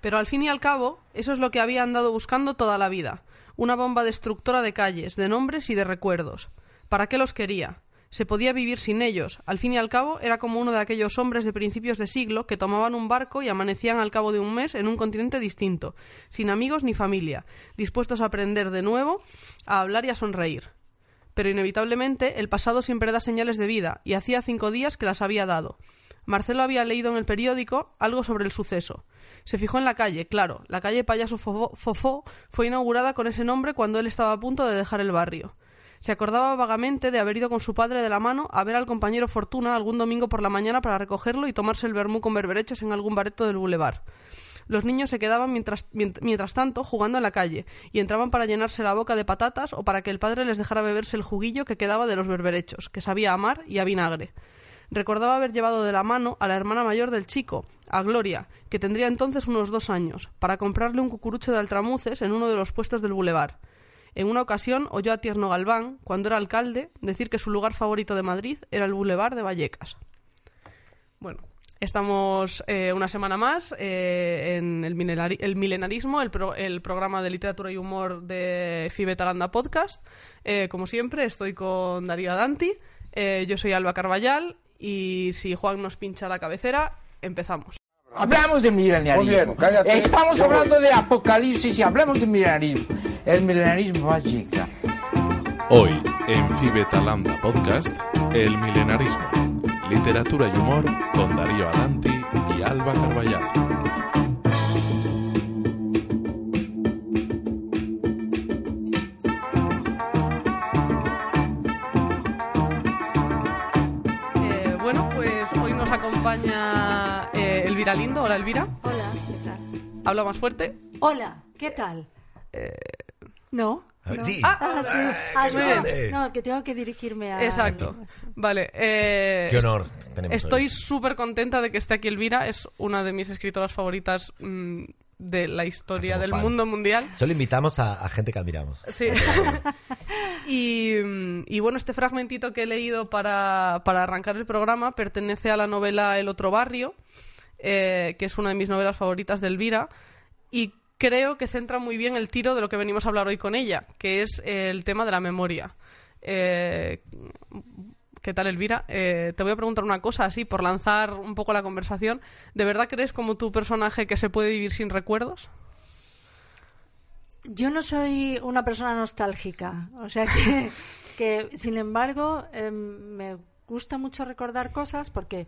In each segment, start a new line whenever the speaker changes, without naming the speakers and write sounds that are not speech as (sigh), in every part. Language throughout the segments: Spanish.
Pero al fin y al cabo, eso es lo que había andado buscando toda la vida. Una bomba destructora de calles, de nombres y de recuerdos. ¿Para qué los quería? Se podía vivir sin ellos. Al fin y al cabo, era como uno de aquellos hombres de principios de siglo que tomaban un barco y amanecían al cabo de un mes en un continente distinto, sin amigos ni familia, dispuestos a aprender de nuevo, a hablar y a sonreír. Pero inevitablemente el pasado siempre da señales de vida, y hacía cinco días que las había dado. Marcelo había leído en el periódico algo sobre el suceso. Se fijó en la calle, claro, la calle Payaso Fofó fue inaugurada con ese nombre cuando él estaba a punto de dejar el barrio. Se acordaba vagamente de haber ido con su padre de la mano a ver al compañero Fortuna algún domingo por la mañana para recogerlo y tomarse el vermú con berberechos en algún bareto del bulevar. Los niños se quedaban mientras, mientras tanto jugando en la calle y entraban para llenarse la boca de patatas o para que el padre les dejara beberse el juguillo que quedaba de los berberechos, que sabía a mar y a vinagre. Recordaba haber llevado de la mano a la hermana mayor del chico, a Gloria, que tendría entonces unos dos años, para comprarle un cucurucho de altramuces en uno de los puestos del bulevar. En una ocasión oyó a Tierno Galván, cuando era alcalde, decir que su lugar favorito de Madrid era el Boulevard de Vallecas. Bueno, estamos eh, una semana más eh, en el, Milenarismo, el, programa de literatura y humor de Fibe Talanda Podcast. Eh, como siempre, estoy con Darío Danti, yo soy Alba Carballal y si Juan nos pincha la cabecera, empezamos.
Hablamos de milenarismo. Estamos hablando de apocalipsis y hablamos de milenarismo. El milenarismo va a llegar.
Hoy, en Fibetalanda Podcast, El milenarismo. Literatura y humor con Darío Adanti y Alba Carballal.
Lindo. Hola, Elvira.
Hola, ¿qué tal?
Habla más fuerte.
Hola, ¿qué tal?
Eh...
No.
Sí.
Ah, ah, sí. Ah, no, no, que tengo que dirigirme a...
Exacto. Vale. Eh,
Qué honor tenemos
Estoy súper contenta de que esté aquí Elvira. Es una de mis escritoras favoritas mm, de la historia del mundo mundial.
Solo invitamos a, gente que admiramos.
Sí. (laughs) y, bueno, este fragmentito que he leído para, para arrancar el programa pertenece a la novela El otro barrio eh, que es una de mis novelas favoritas de Elvira, y creo que centra muy bien el tiro de lo que venimos a hablar hoy con ella, que es el tema de la memoria. Eh, ¿Qué tal, Elvira? Eh, te voy a preguntar una cosa, así, por lanzar un poco la conversación. ¿De verdad crees como tu personaje que se puede vivir sin recuerdos?
Yo no soy una persona nostálgica, o sea que, (laughs) que sin embargo, em, me gusta mucho recordar cosas porque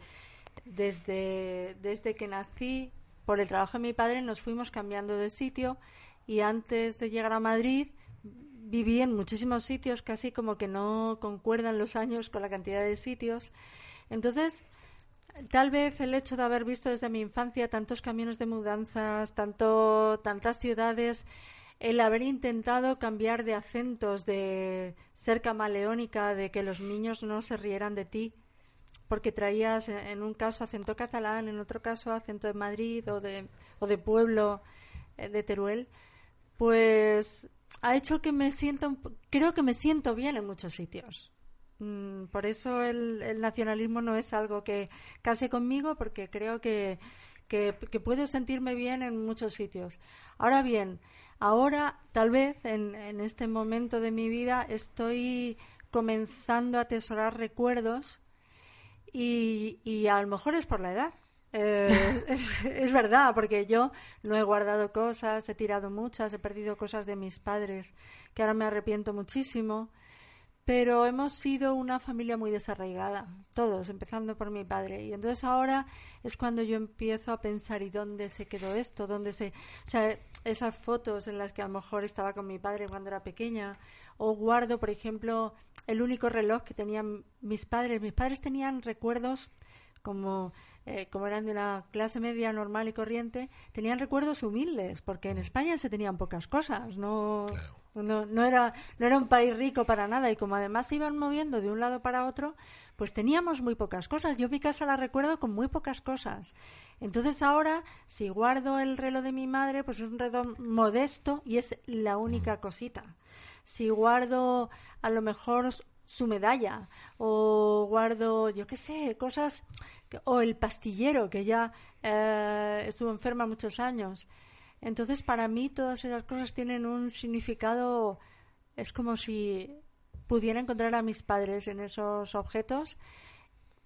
desde, desde que nací, por el trabajo de mi padre, nos fuimos cambiando de sitio y antes de llegar a Madrid viví en muchísimos sitios, casi como que no concuerdan los años con la cantidad de sitios. Entonces, tal vez el hecho de haber visto desde mi infancia tantos caminos de mudanzas, tanto, tantas ciudades, el haber intentado cambiar de acentos, de ser camaleónica, de que los niños no se rieran de ti, porque traías en un caso acento catalán, en otro caso acento de Madrid o de, o de pueblo eh, de Teruel, pues ha hecho que me sienta, creo que me siento bien en muchos sitios. Mm, por eso el, nacionalismo no es algo que case conmigo, porque creo que, que, puedo sentirme bien en muchos sitios. Ahora bien, ahora tal vez en, en este momento de mi vida estoy comenzando a atesorar recuerdos y, y a lo mejor es por la edad. Eh, (laughs) es, verdad, porque yo no he guardado cosas, he tirado muchas, he perdido cosas de mis padres, que ahora me arrepiento muchísimo. Pero hemos sido una familia muy desarraigada, todos, empezando por mi padre. Y entonces ahora es cuando yo empiezo a pensar, ¿y dónde se quedó esto? ¿Dónde se.? O sea, esas fotos en las que a lo mejor estaba con mi padre cuando era pequeña, o guardo, por ejemplo, el único reloj que tenían mis padres. Mis padres tenían recuerdos como, eh, como eran de una clase media normal y corriente, tenían recuerdos humildes, porque en España se tenían pocas cosas, no, no, no, era, no era un país rico para nada, y como además se iban moviendo de un lado para otro, pues teníamos muy pocas cosas. Yo mi casa la recuerdo con muy pocas cosas. Entonces ahora, si guardo el reloj de mi madre, pues es un reloj modesto y es la única cosita. Si guardo a lo mejor su medalla o guardo, yo qué sé, cosas, o el pastillero que ya eh, estuvo enferma muchos años. Entonces, para mí todas esas cosas tienen un significado, es como si pudiera encontrar a mis padres en esos objetos.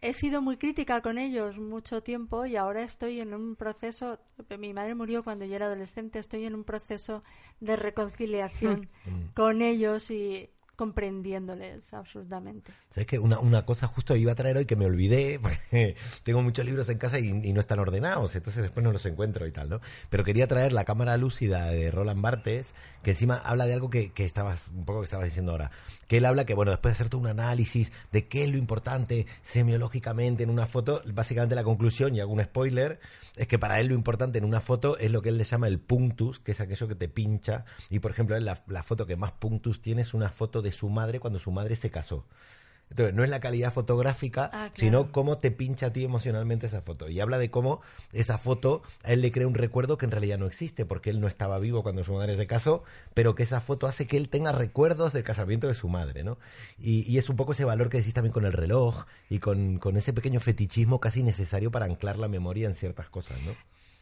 He sido muy crítica con ellos mucho tiempo y ahora estoy en un proceso, mi madre murió cuando yo era adolescente, estoy en un proceso de reconciliación mm. con ellos y comprendiéndoles absolutamente.
¿Sabes que una, una cosa justo iba a traer hoy que me olvidé, (laughs) porque tengo muchos libros en casa y, no están ordenados, entonces después no los encuentro y tal, ¿no? Pero quería traer la cámara lúcida de Roland Barthes, que encima habla de algo que, que estabas, un poco que estabas diciendo ahora, que él habla que, bueno, después de hacer todo un análisis de qué es lo importante semiológicamente en una foto, básicamente la conclusión, y hago un spoiler, es que para él lo importante en una foto es lo que él le llama el punctus, que es aquello que te pincha, y por ejemplo, la, la foto que más punctus tiene es una foto de su madre cuando su madre se casó. Entonces, no es la calidad fotográfica, ah, sino cómo te pincha a ti emocionalmente esa foto. Y habla de cómo esa foto a él le crea un recuerdo que en realidad no existe, porque él no estaba vivo cuando su madre se casó, pero que esa foto hace que él tenga recuerdos del casamiento de su madre, ¿no? Y, es un poco ese valor que decís también con el reloj y con, con ese pequeño fetichismo casi necesario para anclar la memoria en ciertas cosas, ¿no?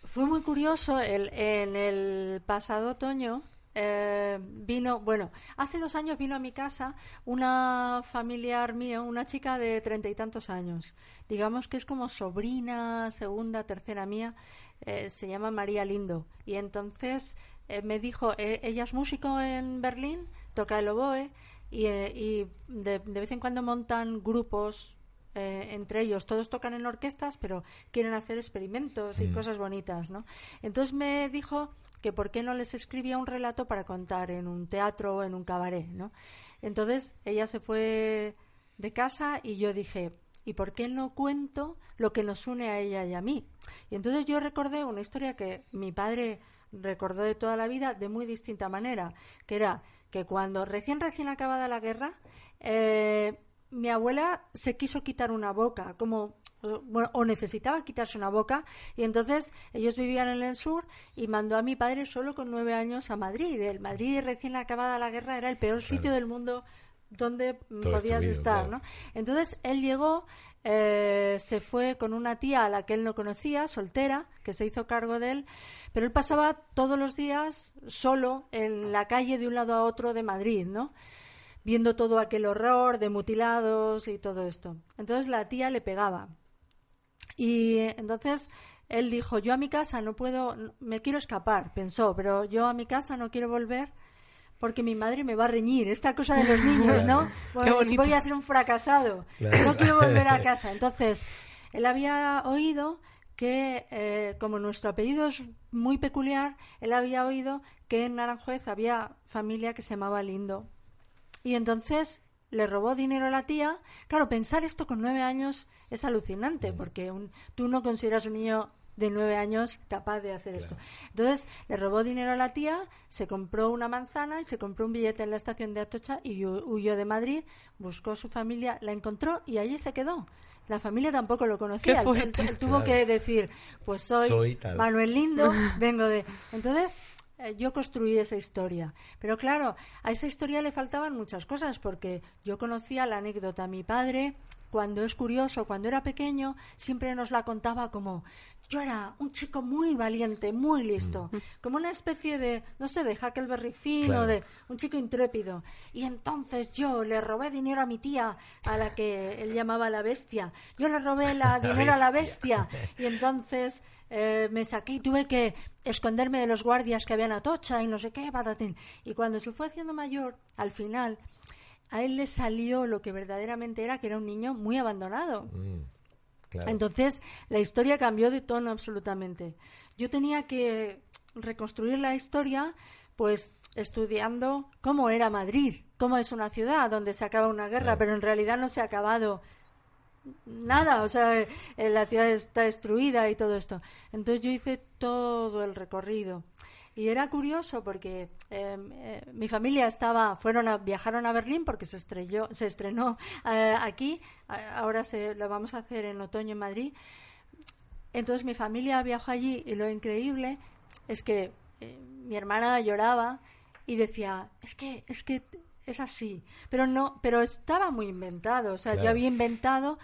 Fue muy curioso, el, en el pasado otoño eh, vino, bueno, hace dos años vino a mi casa una familiar mía, una chica de treinta y tantos años, digamos que es como sobrina, segunda, tercera mía, eh, se llama María Lindo. Y entonces eh, me dijo, ella es músico en Berlín, toca el oboe y, y de, vez en cuando montan grupos entre ellos todos tocan en orquestas, pero quieren hacer experimentos y mm. cosas bonitas, ¿no? Entonces me dijo que por qué no les escribía un relato para contar en un teatro o en un cabaret, ¿no? Entonces ella se fue de casa y yo dije, ¿y por qué no cuento lo que nos une a ella y a mí? Y entonces yo recordé una historia que mi padre recordó de toda la vida de muy distinta manera, que era que cuando recién recién acabada la guerra, eh, mi abuela se quiso quitar una boca, como o necesitaba quitarse una boca y entonces ellos vivían en el sur y mandó a mi padre solo con nueve años a Madrid. El Madrid recién acabada la guerra era el peor sitio del mundo donde podías estar, ¿no? Entonces él llegó, eh, se fue con una tía a la que él no conocía, soltera, que se hizo cargo de él, pero él pasaba todos los días solo en la calle de un lado a otro de Madrid, ¿no? Viendo todo aquel horror de mutilados y todo esto. Entonces la tía le pegaba y entonces él dijo, yo a mi casa no puedo, me quiero escapar, pensó, pero yo a mi casa no quiero volver porque mi madre me va a reñir. Esta cosa de los (laughs) niños, ¿no? voy a ser un fracasado. No quiero volver a (laughs) casa. Entonces, él había oído que, eh, como nuestro apellido es muy peculiar, él había oído que en Naranjuez había familia que se llamaba Lindo. Y entonces le robó dinero a la tía. Claro, pensar esto con nueve años es alucinante, porque tú no consideras un niño de nueve años capaz de hacer esto. Entonces le robó dinero a la tía, se compró una manzana y se compró un billete en la estación de Atocha y huyó de Madrid, buscó a su familia, la encontró y allí se quedó. La familia tampoco lo conocía. Él, tuvo que decir, pues soy, Manuel Lindo, (laughs) vengo de... Entonces yo construí esa historia. Pero claro, a esa historia le faltaban muchas cosas, porque yo conocía la anécdota. Mi padre, cuando es curioso, cuando era pequeño, siempre nos la contaba como yo era un chico muy valiente, muy listo, mm. como una especie de, no sé, de Huckleberry Finn o de un chico intrépido. Y entonces yo le robé dinero a mi tía, a la que él llamaba la bestia. Yo le robé la (laughs) dinero a la bestia. Y entonces eh, me saqué y tuve que esconderme de los guardias que habían a Tocha y no sé qué, patatín. Y cuando se fue haciendo mayor, al final, a él le salió lo que verdaderamente era, que era un niño muy abandonado. Mm, Entonces, la historia cambió de tono absolutamente. Yo tenía que reconstruir la historia, pues estudiando cómo era Madrid, cómo es una ciudad donde se acaba una guerra, pero en realidad no se ha acabado nada, o sea, eh, la ciudad está destruida y todo esto. Entonces yo hice todo el recorrido. Y era curioso porque em, eh, mi familia estaba, fueron a, viajaron a Berlín porque se estrelló, se estrenó eh, aquí, ahora se, lo vamos a hacer en otoño en Madrid. Entonces mi familia viajó allí y lo increíble es que mi hermana lloraba y decía, es que, es que es así, pero no, pero estaba muy inventado, o sea, yo había inventado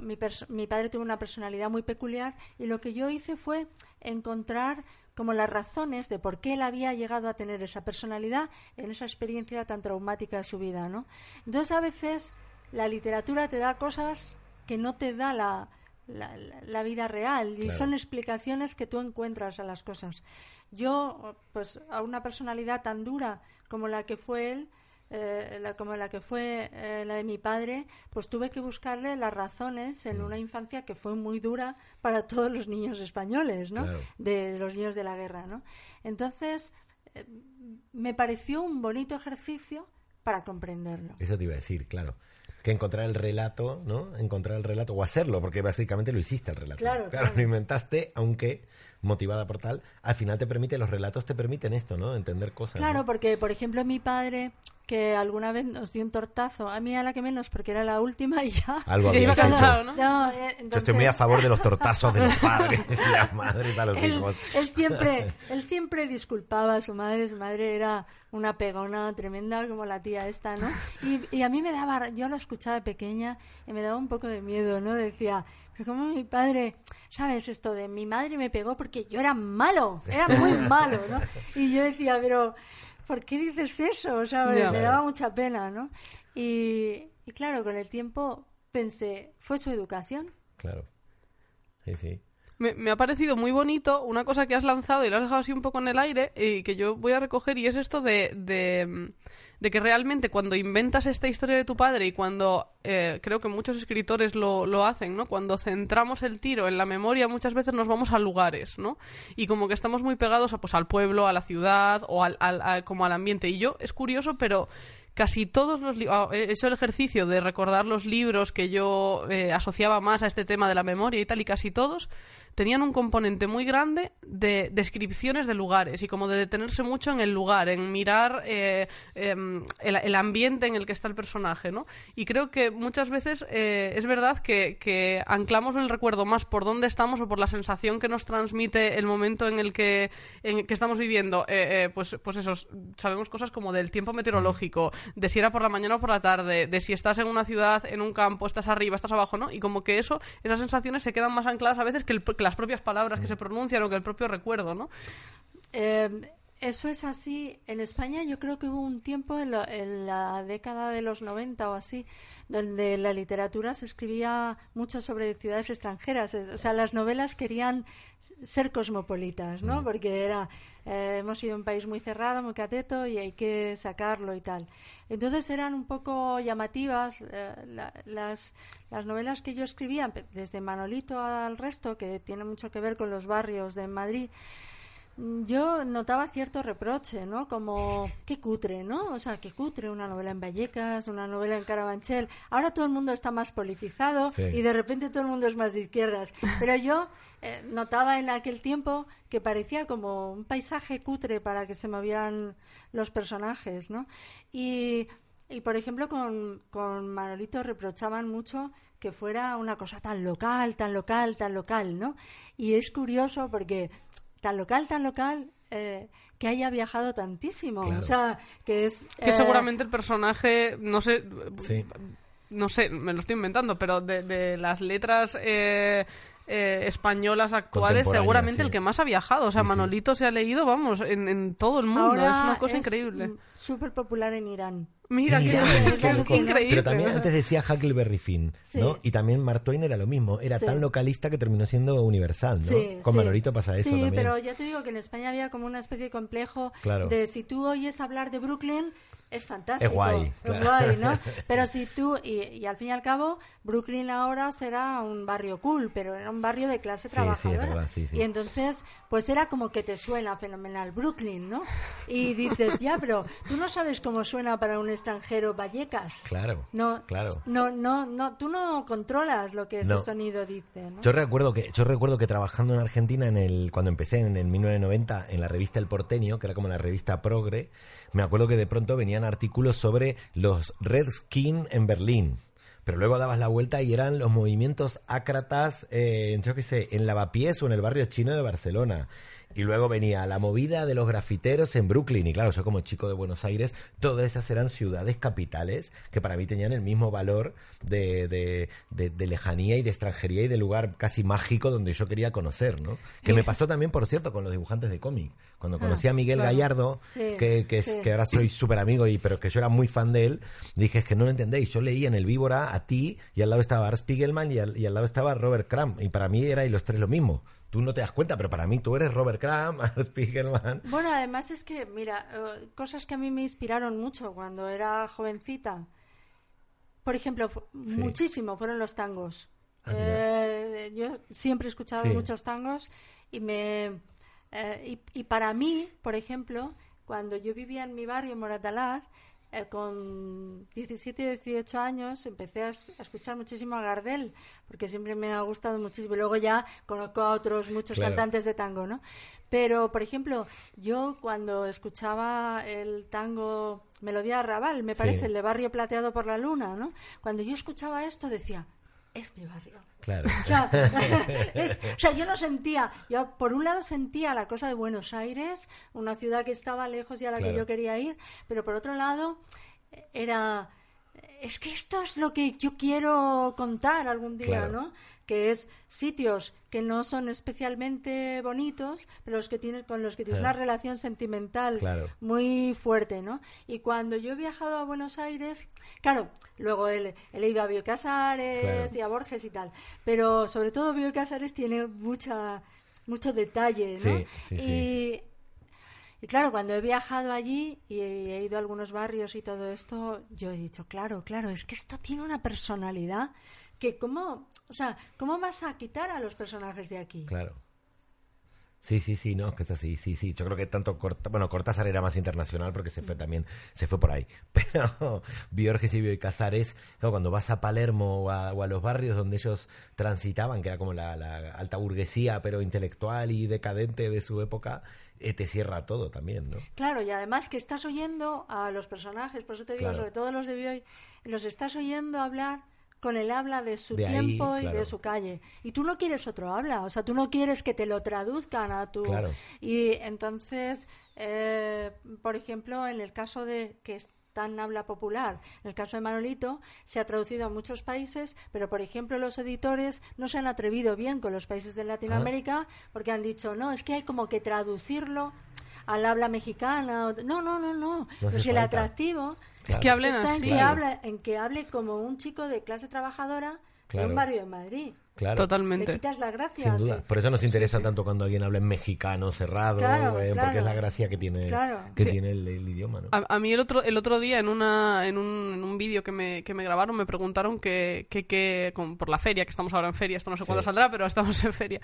mi, mi, padre tuvo una personalidad muy peculiar y lo que yo hice fue encontrar como las razones de por qué él había llegado a tener esa personalidad en esa experiencia tan traumática de su vida, ¿no? Entonces a veces la literatura te da cosas que no te da la, la, vida real y son explicaciones que tú encuentras a las cosas. Yo, pues a una personalidad tan dura como la que fue él, eh, la, como la que fue eh, la de mi padre, pues tuve que buscarle las razones en mm. una infancia que fue muy dura para todos los niños españoles, ¿no? De, los niños de la guerra, ¿no? Entonces, eh, me pareció un bonito ejercicio para comprenderlo.
Eso te iba a decir, claro que encontrar el relato, ¿no? Encontrar el relato o hacerlo, porque básicamente lo hiciste el relato.
Claro,
claro. lo inventaste, aunque motivada por tal, al final te permite, los relatos te permiten esto, ¿no? Entender cosas.
Claro, porque, por ejemplo, mi padre que alguna vez nos dio un tortazo, a mí a la que menos porque era la última y ya.
Algo (laughs) había ¿no? Eh, Yo estoy muy a favor de los tortazos de los padres y las madres a los hijos.
Él siempre, él siempre disculpaba a su madre, su madre era una pegona tremenda como la tía esta, ¿no? Y, y a mí me daba, yo lo escuchaba de pequeña y me daba un poco de miedo, ¿no? Decía, pero como mi padre, ¿sabes esto de mi madre me pegó porque yo era malo, era muy (laughs) malo, ¿no? Y yo decía, pero ¿por qué dices eso? O sea, me daba mucha pena, ¿no? Y, claro, con el tiempo pensé, ¿fue su educación?
Claro. Sí, sí.
Me, ha parecido muy bonito una cosa que has lanzado y lo has dejado así un poco en el aire y que yo voy a recoger y es esto de, de, de que realmente cuando inventas esta historia de tu padre y cuando eh, creo que muchos escritores lo, lo, hacen, ¿no? Cuando centramos el tiro en la memoria muchas veces nos vamos a lugares, ¿no? Y como que estamos muy pegados a, pues, al pueblo, a la ciudad o al, al como al ambiente. Y yo, es curioso, pero casi todos los libros, ah, he hecho el ejercicio de recordar los libros que yo eh, asociaba más a este tema de la memoria y tal, y casi todos tenían un componente muy grande de descripciones de lugares y como de detenerse mucho en el lugar, en mirar eh, em, el, ambiente en el que está el personaje, ¿no? Y creo que muchas veces eh, es verdad que, anclamos el recuerdo más por dónde estamos o por la sensación que nos transmite el momento en el que, en que estamos viviendo. Eh, pues, pues eso, sabemos cosas como del tiempo meteorológico, de si era por la mañana o por la tarde, de si estás en una ciudad, en un campo, estás arriba, estás abajo, ¿no? Y como que eso, esas sensaciones se quedan más ancladas a veces que el, las propias palabras que se pronuncian o que el propio recuerdo, ¿no?
Eh, eso es así. En España yo creo que hubo un tiempo en, la década de los 90 o así, donde la literatura se escribía mucho sobre ciudades extranjeras. O sea, las novelas querían ser cosmopolitas, ¿no? Mm. Porque era, eh, hemos sido un país muy cerrado, muy cateto y hay que sacarlo y tal. Entonces eran un poco llamativas eh, las, las novelas que yo escribía, desde Manolito al resto, que tiene mucho que ver con los barrios de Madrid yo notaba cierto reproche, ¿no? Como, qué cutre, ¿no? O sea, qué cutre una novela en Vallecas, una novela en Carabanchel. Ahora todo el mundo está más politizado y de repente todo el mundo es más de izquierdas. Pero yo eh, notaba en aquel tiempo que parecía como un paisaje cutre para que se movieran los personajes, ¿no? Y, y por ejemplo, con, con Manolito reprochaban mucho que fuera una cosa tan local, tan local, tan local, ¿no? Y es curioso porque tan local, tan local, eh, que haya viajado tantísimo. O sea, que es...
Que eh, seguramente el personaje, no sé... No sé, me lo estoy inventando, pero de, las letras eh, eh, españolas actuales, seguramente el que más ha viajado. O sea, Manolito se ha leído, vamos, en, todo el mundo. es una cosa increíble.
Súper popular en Irán.
Mira, qué, increíble.
Pero también antes decía Huckleberry Finn, ¿no? Y también Mark Twain era lo mismo. Era tan localista que terminó siendo universal, ¿no? Con Manolito pasa eso
Sí, pero ya te digo que en España había como una especie de complejo de si tú oyes hablar de Brooklyn es fantástico.
Es guay,
es guay, ¿no? (laughs) Pero si tú, y, al fin y al cabo, Brooklyn ahora será un barrio cool, pero era un barrio de clase trabajadora. y entonces, pues era como que te suena fenomenal Brooklyn, ¿no? Y (laughs) dices, ya, pero tú no sabes cómo suena para un extranjero Vallecas.
Claro.
No,
claro.
No, no, no, tú no controlas lo que ese sonido dice, ¿no?
Yo recuerdo que, yo recuerdo que trabajando en Argentina en el, cuando empecé en el 1990 en la revista El Porteño, que era como la revista Progre, me acuerdo que de pronto venían artículos sobre los Redskins en Berlín. Pero luego dabas la vuelta y eran los movimientos ácratas, eh, yo qué sé, en Lavapiés o en el barrio chino de Barcelona. Y luego venía la movida de los grafiteros en Brooklyn. Y claro, yo como chico de Buenos Aires, todas esas eran ciudades capitales que para mí tenían el mismo valor de, de, de, lejanía y de extranjería y de lugar casi mágico donde yo quería conocer, ¿no? Que me pasó también, por cierto, con los dibujantes de cómic. Cuando ah, conocí a Miguel Gallardo, que, que, que, ahora soy súper amigo, y, pero que yo era muy fan de él, dije, es que no lo entendéis. Yo leí en el Víbora a ti y al lado estaba Art Spiegelman y al, y al lado estaba Robert Crumb. Y para mí era y los tres lo mismo tú no te das cuenta, pero para mí tú eres Robert Crumb, (laughs) Spiegelman.
Bueno, además es que, mira, eh, cosas que a mí me inspiraron mucho cuando era jovencita. Por ejemplo, muchísimo fueron los tangos. Ah, eh, yo siempre he escuchado muchos tangos y me eh, y, para mí, por ejemplo, cuando yo vivía en mi barrio, en Moratalaz, eh, con 17 y 18 años empecé a, escuchar muchísimo a Gardel, porque siempre me ha gustado muchísimo. Y luego ya conozco a otros muchos cantantes de tango, ¿no? Pero, por ejemplo, yo cuando escuchaba el tango Melodía Raval, me parece, el de Barrio Plateado por la Luna, ¿no? Cuando yo escuchaba esto decía, es mi barrio.
Claro. (laughs) (laughs)
O sea, yo no sentía, yo por un lado sentía la cosa de Buenos Aires, una ciudad que estaba lejos y a la que yo quería ir, pero por otro lado era, es que esto es lo que yo quiero contar algún día, ¿no? que es sitios que no son especialmente bonitos, pero los que tienen, con los que tienes una relación sentimental muy fuerte, ¿no? Y cuando yo he viajado a Buenos Aires, claro, luego he, leído a Bioy Casares y a Borges y tal, pero sobre todo Bioy Casares tiene mucha, mucho detalle, ¿no? y, y claro, cuando he viajado allí y he ido a algunos barrios y todo esto, yo he dicho, claro, claro, es que esto tiene una personalidad que cómo, o sea, ¿cómo vas a quitar a los personajes de aquí?
Claro. Sí, sí, sí, no, es que es así, sí, sí. Yo creo que tanto Corta, bueno, Cortázar era más internacional porque se fue también, se fue por ahí. (laughs) Pero Biorges y Casares, claro, cuando vas a Palermo o a, los barrios donde ellos transitaban, que era como la, alta burguesía, pero intelectual y decadente de su época, eh, te cierra todo también, ¿no?
Claro, y además que estás oyendo a los personajes, por eso te digo, sobre todo los de Bioy, los estás oyendo hablar con el habla de su tiempo y de su calle. Y tú no quieres otro habla, o sea, tú no quieres que te lo traduzcan a tu... Y entonces, eh, por ejemplo, en el caso de que es tan habla popular, en el caso de Manolito, se ha traducido a muchos países, pero por ejemplo los editores no se han atrevido bien con los países de Latinoamérica porque han dicho, no, es que hay como que traducirlo al habla mexicana. No, no, no, no. no pues el atractivo
es que hablen
está
así.
En que, habla, en que hable como un chico de clase trabajadora de un barrio de Madrid.
Totalmente.
Le quitas la gracia.
Sin duda. Por eso nos interesa tanto cuando alguien habla en mexicano cerrado, eh, porque es la gracia que tiene, que tiene el, idioma. ¿no?
A, mí el otro, el otro día en, una, en un, en un vídeo que me, que me grabaron me preguntaron que, que, que por la feria, que estamos ahora en feria, esto no sé cuándo saldrá, pero estamos en feria,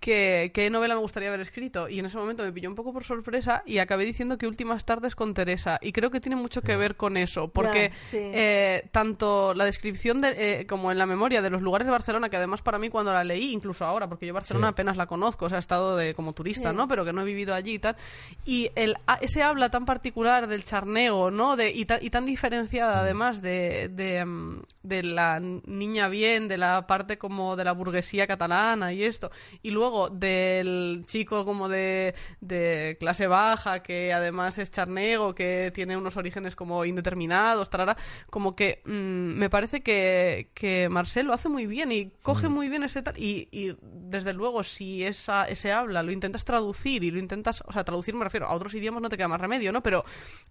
que, qué novela me gustaría haber escrito. Y en ese momento me pilló un poco por sorpresa y acabé diciendo que Últimas tardes con Teresa. Y creo que tiene mucho que ver con eso, porque eh, tanto la descripción de, eh, como en la memoria de los lugares de Barcelona, que además para mí cuando la leí, incluso ahora, porque yo Barcelona apenas la conozco, o sea, he estado de, como turista, ¿no? Pero que no he vivido allí y tal. Y el, ese habla tan particular del charnego, ¿no? De, y, y tan diferenciada, mm. además, de, de, mm, de, la niña bien, de la parte como de la burguesía catalana y esto. Y luego del chico como de, de clase baja, que además es charnego, que tiene unos orígenes como indeterminados, tarara, como que mm, me parece que, que Marcel lo hace muy bien y coge muy bien ese y, desde luego, si esa, ese habla lo intentas traducir y lo intentas, o sea, traducir me refiero a otros idiomas, no te queda más remedio, ¿no? Pero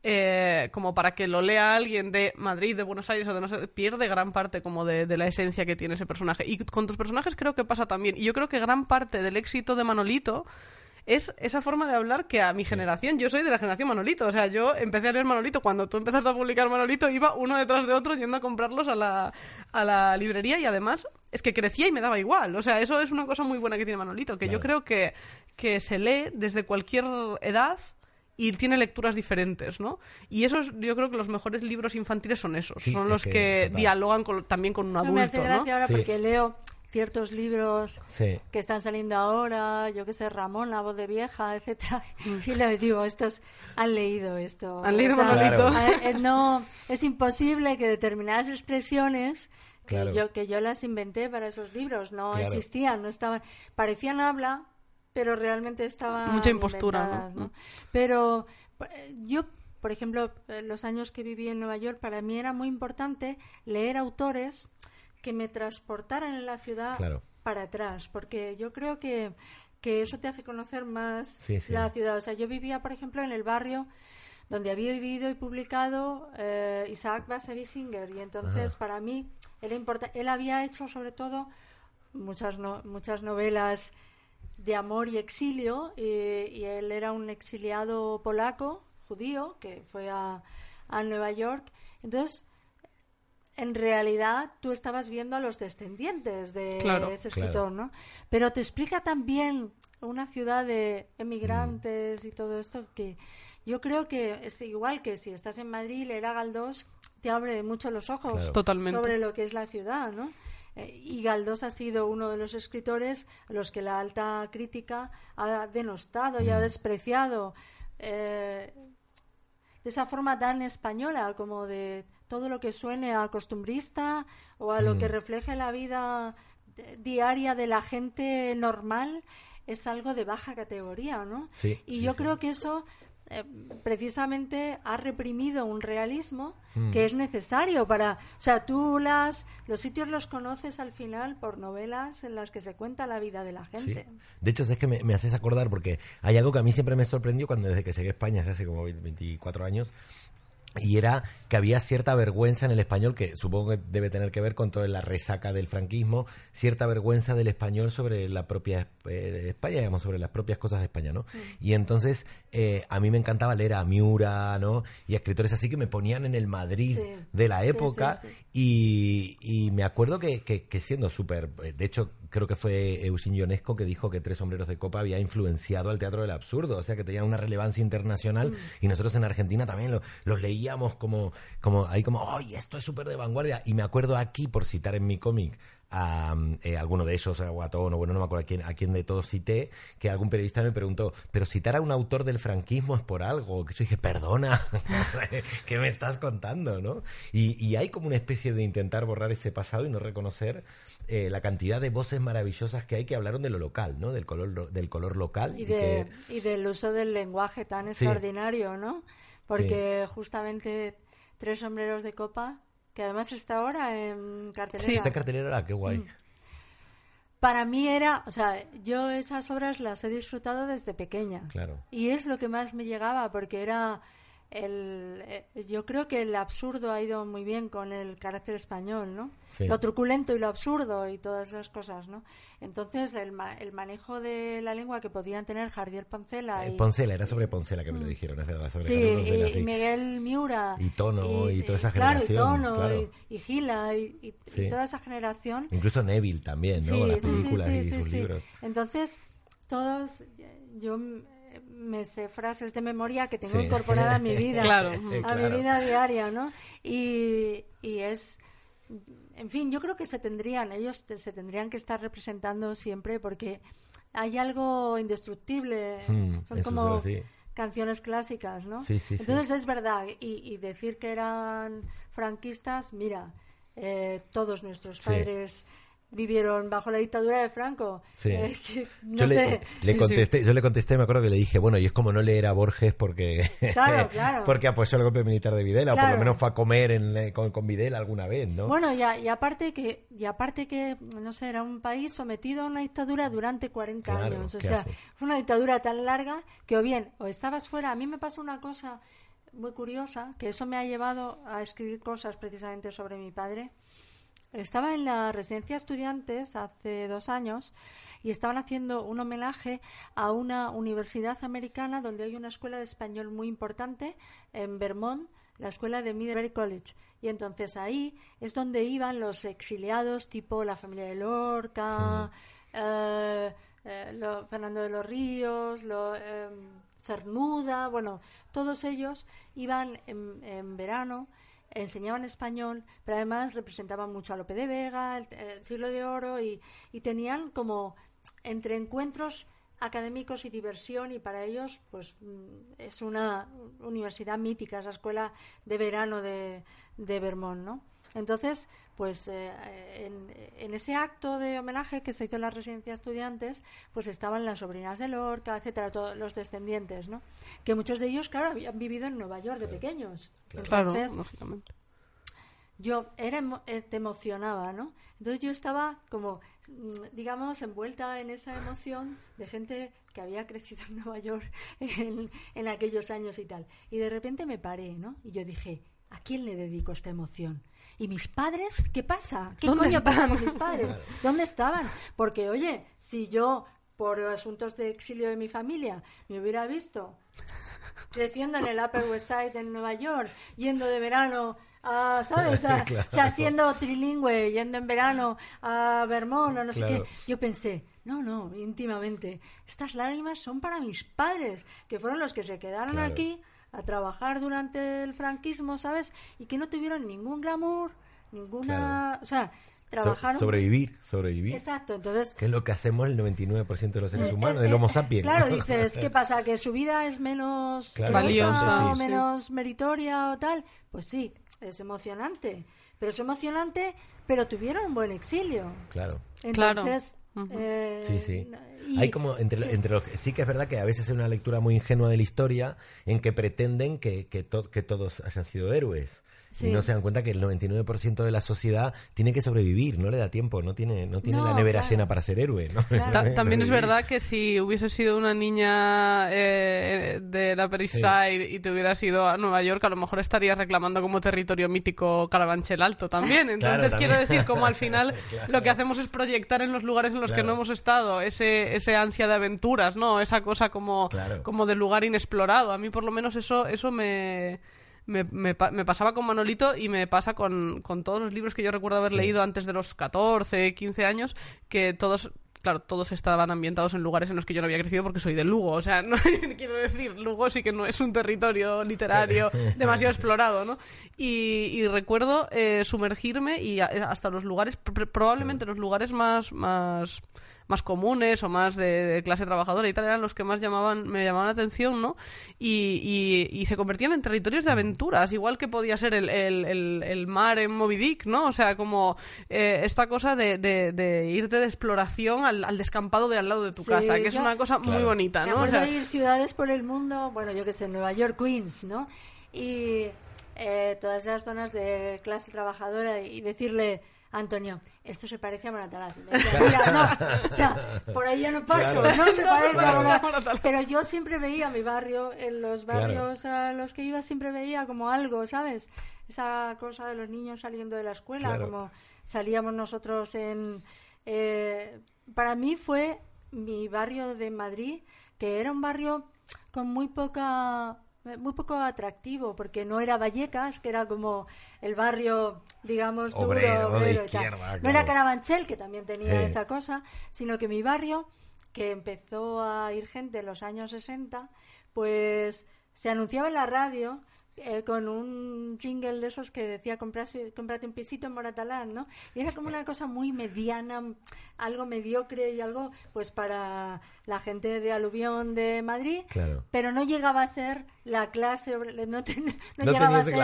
eh, como para que lo lea alguien de Madrid, de Buenos Aires o de no sé, pierde gran parte como de, de la esencia que tiene ese personaje. Y con tus personajes creo que pasa también. Y yo creo que gran parte del éxito de Manolito es esa forma de hablar que a mi generación, yo soy de la generación Manolito, o sea, yo empecé a leer Manolito, cuando tú empezaste a publicar Manolito, iba uno detrás de otro yendo a comprarlos a la, a la librería y además es que crecía y me daba igual, o sea, eso es una cosa muy buena que tiene Manolito, que yo creo que, que se lee desde cualquier edad y tiene lecturas diferentes, ¿no? Y esos, yo creo que los mejores libros infantiles son esos, son los que, dialogan también con un adulto,
me hace gracia ahora porque leo ciertos libros que están saliendo ahora, yo qué sé, Ramón, la voz de vieja, etcétera, mm. y les digo, estos han leído esto.
Han leído Manolito.
Eh, no, es imposible que determinadas expresiones que yo que yo las inventé para esos libros no existían, no estaban, parecían habla, pero realmente estaban
mucha impostura,
¿no? Pero eh, yo por ejemplo, los años que viví en Nueva York, para mí era muy importante leer autores que me transportaran en la ciudad para atrás, porque yo creo que, que eso te hace conocer más la ciudad. O sea, yo vivía, por ejemplo, en el barrio donde había vivido y publicado eh, Isaac Bashevis-Singer y entonces para mí él, él había hecho sobre todo muchas, muchas novelas de amor y exilio y, él era un exiliado polaco, judío, que fue a, a Nueva York. Entonces, en realidad tú estabas viendo a los descendientes de ese escritor, ¿no? Pero te explica también una ciudad de emigrantes y todo esto que yo creo que es igual que si estás en Madrid, leer a Galdós te abre mucho los ojos sobre lo que es la ciudad, ¿no? Eh, y Galdós ha sido uno de los escritores a los que la alta crítica ha denostado y ha despreciado eh, de esa forma tan española como de todo lo que suene a costumbrista o a lo que mm. refleje la vida diaria de la gente normal es algo de baja categoría, ¿no? y yo creo que eso eh, precisamente ha reprimido un realismo mm. que es necesario para, o sea, tú las los sitios los conoces al final por novelas en las que se cuenta la vida de la gente.
De hecho, es que me, me, haces acordar porque hay algo que a mí siempre me sorprendió cuando desde que llegué a España, hace como 24 años, y era que había cierta vergüenza en el español, que supongo que debe tener que ver con toda la resaca del franquismo, cierta vergüenza del español sobre la propia eh, España, digamos, sobre las propias cosas de España, ¿no? Y entonces eh, a mí me encantaba leer a Miura, ¿no? Y a escritores así que me ponían en el Madrid de la época y, y, me acuerdo que, que, que siendo súper, eh, de hecho creo que fue Eugenio Ionesco que dijo que Tres Sombreros de Copa había influenciado al teatro del absurdo, o sea que tenía una relevancia internacional mm. y nosotros en Argentina también los leíamos como, como ahí como, ¡ay, esto es súper de vanguardia! Y me acuerdo aquí, por citar en mi cómic, a eh, alguno de ellos, a Guatón, o bueno, no me acuerdo a quién, a quién de todos cité, que algún periodista me preguntó, pero citar a un autor del franquismo es por algo, que yo dije, perdona, (laughs) ¿qué me estás contando? ¿no? Y, y, hay como una especie de intentar borrar ese pasado y no reconocer eh, la cantidad de voces maravillosas que hay que hablaron de lo local, ¿no? Del color, del color local.
Y, de, y del uso del lenguaje tan extraordinario, ¿no? Porque justamente Tres Sombreros de Copa que además está ahora en cartelera.
Sí, está en cartelera, qué guay. Mm.
Para mí era, o sea, yo esas obras las he disfrutado desde pequeña.
Claro.
Y es lo que más me llegaba, porque era el, eh, yo creo que el absurdo ha ido muy bien con el carácter español, ¿no? Lo truculento y lo absurdo y todas esas cosas, ¿no? Entonces, el, el manejo de la lengua que podían tener Jardier Poncela.
Eh, y, Poncela, era sobre Poncela que me lo mm. dijeron, es verdad. Sobre
sí, y, Miguel Miura.
Y Tono y, toda esa generación.
Claro, y Tono y, Gila y, toda esa generación.
Incluso Neville también, ¿no? Las películas y sus libros.
Entonces, todos, yo me sé frases de memoria que tengo incorporada a mi (laughs) vida, a mi vida diaria, ¿no? Y, y, es, en fin, yo creo que se tendrían, ellos se tendrían que estar representando siempre porque hay algo indestructible, hmm, son como canciones clásicas, ¿no? Entonces es verdad, y, decir que eran franquistas, mira, eh, todos nuestros padres vivieron bajo la dictadura de Franco. Eh, (laughs)
yo Le, contesté, yo le contesté, me acuerdo que le dije, bueno, y es como no leer a Borges porque (laughs) (laughs) porque apoyó el golpe militar de Videla o por lo menos fue a comer en, con, con, Videla alguna vez, ¿no?
Bueno, y, y, aparte que y aparte que no sé, era un país sometido a una dictadura durante 40 años, o sea, fue una dictadura tan larga que o bien o estabas fuera, a mí me pasó una cosa muy curiosa, que eso me ha llevado a escribir cosas precisamente sobre mi padre estaba en la residencia estudiantes hace dos años y estaban haciendo un homenaje a una universidad americana donde hay una escuela de español muy importante en Vermont, la escuela de Middlebury College. Y entonces ahí es donde iban los exiliados tipo la familia de Lorca, eh, eh, Fernando de los Ríos, lo, em, Cernuda, bueno, todos ellos iban en, verano enseñaban español, pero además representaban mucho a Lope de Vega, el, siglo de oro, y, tenían como entre encuentros académicos y diversión, y para ellos, pues mm, es una universidad mítica, esa escuela de verano de, de Vermont, ¿no? Entonces, pues eh, en, ese acto de homenaje que se hizo en la residencia de estudiantes, pues estaban las sobrinas de Lorca, etcétera, todos los descendientes, ¿no? Que muchos de ellos, claro, habían vivido en Nueva York de pequeños. Entonces, yo era, eh, te emocionaba, ¿no? Entonces yo estaba como, mm, digamos, envuelta en esa emoción de gente que había crecido en Nueva York (laughs) en, en aquellos años y tal. Y de repente me paré, ¿no? Y yo dije, ¿a quién le dedico esta emoción? ¿Y mis padres? ¿Qué pasa? ¿Qué coño pasa con mis padres? (laughs) ¿Dónde estaban? Porque, oye, si yo, por asuntos de exilio de mi familia, me hubiera visto creciendo en el Upper West Side en Nueva York, yendo de verano a, ¿sabes? (laughs) O sea, siendo trilingüe, yendo en verano a Vermont o no sé qué. Yo pensé, no, no, íntimamente, estas lágrimas son para mis padres, que fueron los que se quedaron aquí a trabajar durante el franquismo, ¿sabes? Y que no tuvieron ningún glamour, ninguna... O sea, trabajaron...
sobrevivir, sobrevivir.
Exacto, entonces...
Que es lo que hacemos el 99% de los seres eh, humanos, eh, del Homo sapiens.
Claro, dices, ¿qué (laughs) pasa? ¿Que su vida es menos valiosa o menos meritoria o tal? Pues sí, es emocionante. Pero es emocionante, pero tuvieron un buen exilio.
Claro.
Entonces...
Eh, sí, sí. Hay como entre, sí. entre los sí que es verdad que a veces es una lectura muy ingenua de la historia en que pretenden que, que, que todos hayan sido héroes. Y no se dan cuenta que el 99% de la sociedad tiene que sobrevivir, no le da tiempo, no tiene, no tiene la nevera llena para ser héroe.
También es verdad que si hubiese sido una niña eh, de la Side y te hubieras ido a Nueva York, a lo mejor estarías reclamando como territorio mítico Carabanchel Alto también. (laughs) Entonces quiero decir, como al final (laughs) lo que hacemos es proyectar en los lugares en los que no hemos estado ese, ese ansia de aventuras, ¿no? Esa cosa como, como de lugar inexplorado. A mí por lo menos eso, eso me me, me, pasaba con Manolito y me pasa con, con, todos los libros que yo recuerdo haber leído antes de los 14, 15 años, que todos claro, todos estaban ambientados en lugares en los que yo no había crecido porque soy de Lugo. O sea, (laughs) no quiero decir, Lugo sí que no es un territorio literario (laughs) demasiado explorado, ¿no? Y, recuerdo eh, sumergirme y hasta los lugares, probablemente los lugares más, más más comunes o más de, clase trabajadora y tal eran los que más llamaban me llamaban la atención no y, y, se convertían en territorios de aventuras igual que podía ser el, el, el, mar en Moby Dick no o sea como eh, esta cosa de, de, irte de exploración al, descampado de al lado de tu casa que es una cosa muy bonita no
o sea, ir ciudades por el mundo bueno yo que sé Nueva York Queens no y eh, todas esas zonas de clase trabajadora y decirle Antonio, esto se parece a Moratalaz. (laughs) no, o sea, por ahí ya no paso, no se parece a (laughs) Pero yo siempre veía mi barrio, en los barrios a los que iba siempre veía como algo, ¿sabes? Esa cosa de los niños saliendo de la escuela, como salíamos nosotros en... Eh, para mí fue mi barrio de Madrid, que era un barrio con muy poca muy poco atractivo porque no era Vallecas que era como el barrio digamos duro no era Carabanchel que también tenía esa cosa sino que mi barrio que empezó a ir gente en los años 60 pues se anunciaba en la radio eh, con un jingle de esos que decía comprate, un pisito en Moratalán, ¿no? Y era como una cosa muy mediana, algo mediocre y algo, pues para la gente de aluvión de Madrid, pero no llegaba a ser la clase obrera, (laughs) no, llegaba a ser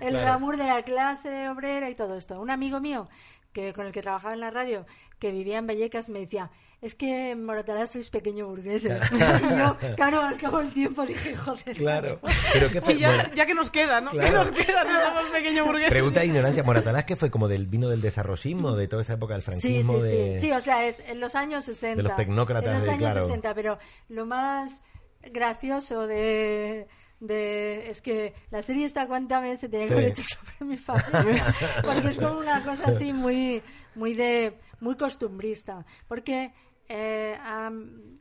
el glamour de la clase obrera y todo esto. Un amigo mío que con el que trabajaba en la radio, que vivía en Vallecas, me decía, es que en Moratalá sois pequeño burgués. (laughs) y yo, claro, al cabo del tiempo dije, joder.
Claro. Pero ¿qué fue?
ya, ya, que nos queda, ¿no? ¿Qué nos queda? No somos pequeño burgués.
Pregunta de ignorancia. ¿Moratalá que fue como del vino del desarrollismo, de toda esa época del franquismo?
Sí, sí,
de...
sí. Sí, o sea, es en los años 60.
De los tecnócratas.
En los años
claro.
60, pero lo más gracioso de de es que la serie está cuéntame se tiene que haber hecho sobre mi familia (laughs) porque es como una cosa así muy muy de muy costumbrista porque eh,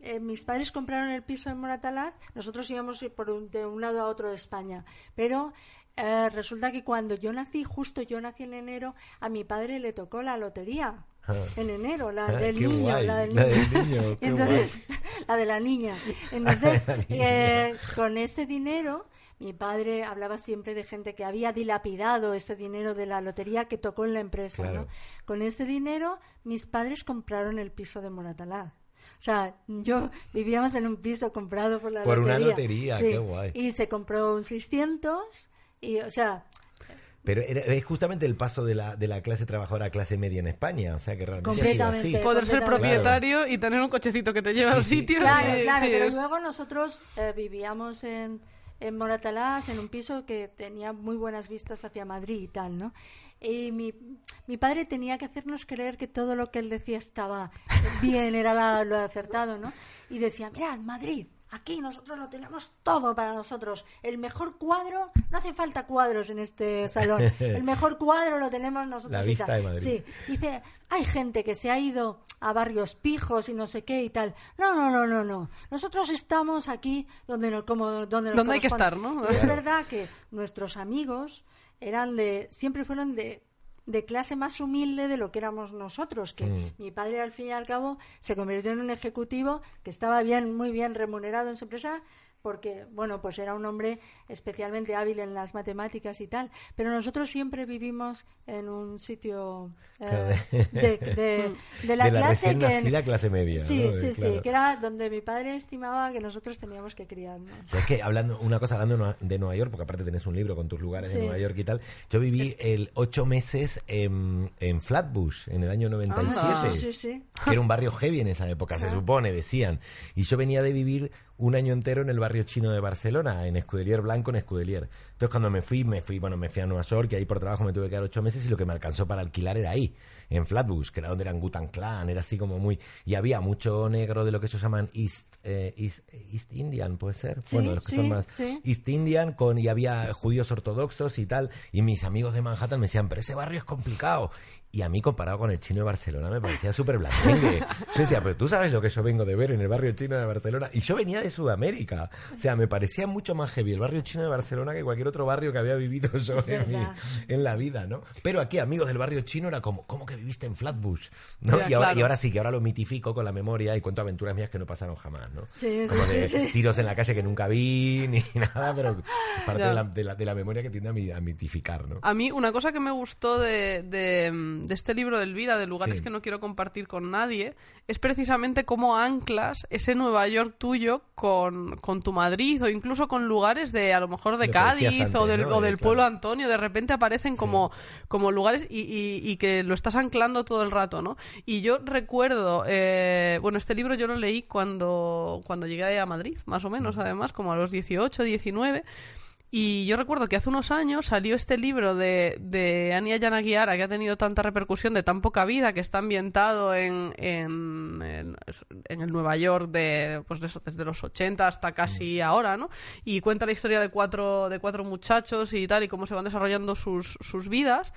eh, mis padres compraron el piso en Moratalaz, nosotros íbamos por de un lado a otro de España, pero eh, resulta que cuando yo nací, justo yo nací en enero, a mi padre le tocó la lotería. Ah. En enero, la ah, del niño, la del niño. Entonces, (laughs) la de la niña. Entonces, (laughs) con ese dinero, mi padre hablaba siempre de gente que había dilapidado ese dinero de la lotería que tocó en la empresa. ¿no? Con ese dinero, mis padres compraron el piso de Moratalaz. O sea, yo vivíamos en un piso comprado por la
por
lotería.
Por una lotería, qué guay.
Y se compró un 600 y, o sea...
Pero es justamente el paso de la, de la clase trabajadora a clase media en España, o sea que realmente
así. Poder ser propietario y tener un cochecito que te lleva a los sitios.
Claro, claro, pero luego nosotros eh, vivíamos en, en Moratalaz, en un piso que tenía muy buenas vistas hacia Madrid y tal, ¿no? Y mi, mi padre tenía que hacernos creer que todo lo que él decía estaba bien, era lo acertado, ¿no? Y decía, mirad, Madrid, Aquí nosotros lo tenemos todo para nosotros. El mejor cuadro, no hace falta cuadros en este salón. (laughs) El mejor cuadro lo tenemos nosotros.
La vista de Madrid.
Sí, dice, hay gente que se ha ido a barrios pijos y no sé qué y tal. No, no, no, no, no. Nosotros estamos aquí donde nos, como donde
donde hay que estar, ¿no?
es verdad que nuestros amigos eran de siempre fueron de de clase más humilde de lo que éramos nosotros, que mm. mi padre al fin y al cabo se convirtió en un ejecutivo que estaba bien, muy bien remunerado en su empresa, porque, bueno, pues era un hombre especialmente hábil en las matemáticas y tal, pero nosotros siempre vivimos en un sitio eh, (laughs) de, la, clase
que... la clase media.
Sí, sí, sí, que era donde mi padre estimaba que nosotros teníamos que criarnos.
es que hablando, una cosa hablando de Nueva York, porque aparte tenés un libro con tus lugares de Nueva York y tal, yo viví el ocho meses en, en Flatbush, en el año 97, ah, sí, sí. que era un barrio heavy en esa época, se supone, decían, y yo venía de vivir un año entero en el barrio chino de Barcelona, en Escudelier Blanco, en Escudelier. Entonces cuando me fui, me fui, bueno, me fui a Nueva York y ahí por trabajo me tuve que quedar ocho meses y lo que me alcanzó para alquilar era ahí, en Flatbush, que era donde eran Gutan Clan, era así como muy... Y había mucho negro de lo que ellos llaman East, eh, East, Indian, ¿puede ser? bueno, los que son más... East Indian, con, y había judíos ortodoxos y tal, y mis amigos de Manhattan me decían, pero ese barrio es complicado. Y a mí, comparado con el chino de Barcelona, me parecía súper blandengue. Yo decía, pero tú sabes lo que yo vengo de ver en el barrio chino de Barcelona. Y yo venía de Sudamérica. O sea, me parecía mucho más heavy el barrio chino de Barcelona que cualquier otro barrio que había vivido (laughs) yo en, la vida, ¿no? Pero aquí, amigos del barrio chino, era como, ¿cómo que viviste en Flatbush? ¿No? y, ahora, sí, que ahora lo mitifico con la memoria y cuento aventuras mías que no pasaron jamás, ¿no? como de tiros en la calle que nunca vi, (laughs) ni nada, pero parte de la, de, la, memoria que tiende a, mitificar, ¿no?
A mí, una cosa que me gustó de de este libro de Elvira, de lugares que no quiero compartir con nadie, es precisamente cómo anclas ese Nueva York tuyo con, tu Madrid o incluso con lugares de, a lo mejor, de Cádiz o del, o del pueblo Antonio. De repente aparecen como, como lugares y, y, que lo estás anclando todo el rato, ¿no? Y yo recuerdo, eh, bueno, este libro yo lo leí cuando, cuando llegué a Madrid, más o menos, además, como a los 18, 19. Y yo recuerdo que hace unos años salió este libro de, de Ania Yanaguiara, que ha tenido tanta repercusión de tan poca vida, que está ambientado en, en, en, el Nueva York de, pues desde los 80 hasta casi mm. ahora, ¿no? Y cuenta la historia de cuatro, de cuatro muchachos y tal, y cómo se van desarrollando sus, sus vidas.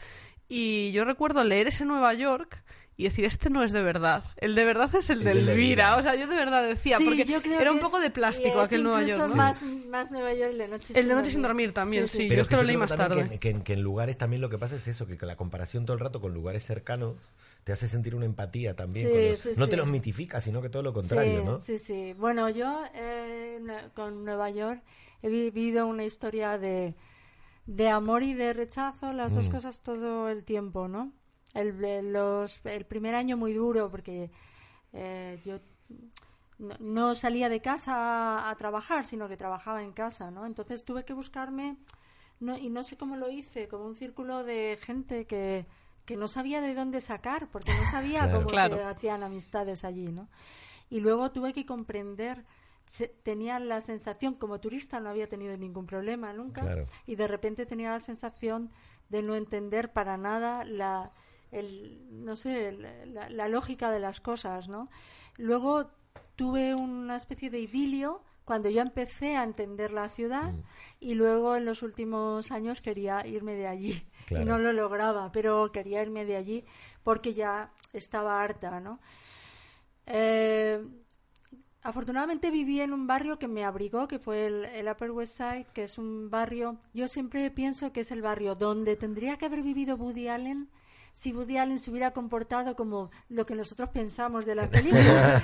Y yo recuerdo leer ese Nueva York y decir, este no es de verdad. El de verdad es el, de Elvira. O sea, yo de verdad decía, porque era un poco de plástico aquel Nueva York.
Más, más Nueva York, el de Noche
sin El de Noche sin dormir también, sí. Yo esto lo leí más tarde.
Que, en lugares también lo que pasa es eso, que la comparación todo el rato con lugares cercanos te hace sentir una empatía también. no te los mitifica, sino que todo lo contrario, ¿no?
Sí, sí. Bueno, yo eh, con Nueva York he vivido una historia de, de amor y de rechazo, las dos mm. cosas todo el tiempo, ¿no? El, los, el primer año muy duro porque eh, yo no, salía de casa a, trabajar, sino que trabajaba en casa, ¿no? Entonces tuve que buscarme, no, y no sé cómo lo hice, como un círculo de gente que, que no sabía de dónde sacar, porque no sabía cómo se hacían amistades allí, ¿no? Y luego tuve que comprender, tenía la sensación, como turista no había tenido ningún problema nunca, y de repente tenía la sensación de no entender para nada la, el, no sé, la, lógica de las cosas, ¿no? Luego tuve una especie de idilio cuando ya empecé a entender la ciudad mm. y luego en los últimos años quería irme de allí y no lo lograba, pero quería irme de allí porque ya estaba harta, ¿no? Eh, afortunadamente viví en un barrio que me abrigó, que fue el, el, Upper West Side, que es un barrio, yo siempre pienso que es el barrio donde tendría que haber vivido Woody Allen si Woody Allen se hubiera comportado como lo que nosotros pensamos de la (laughs) película.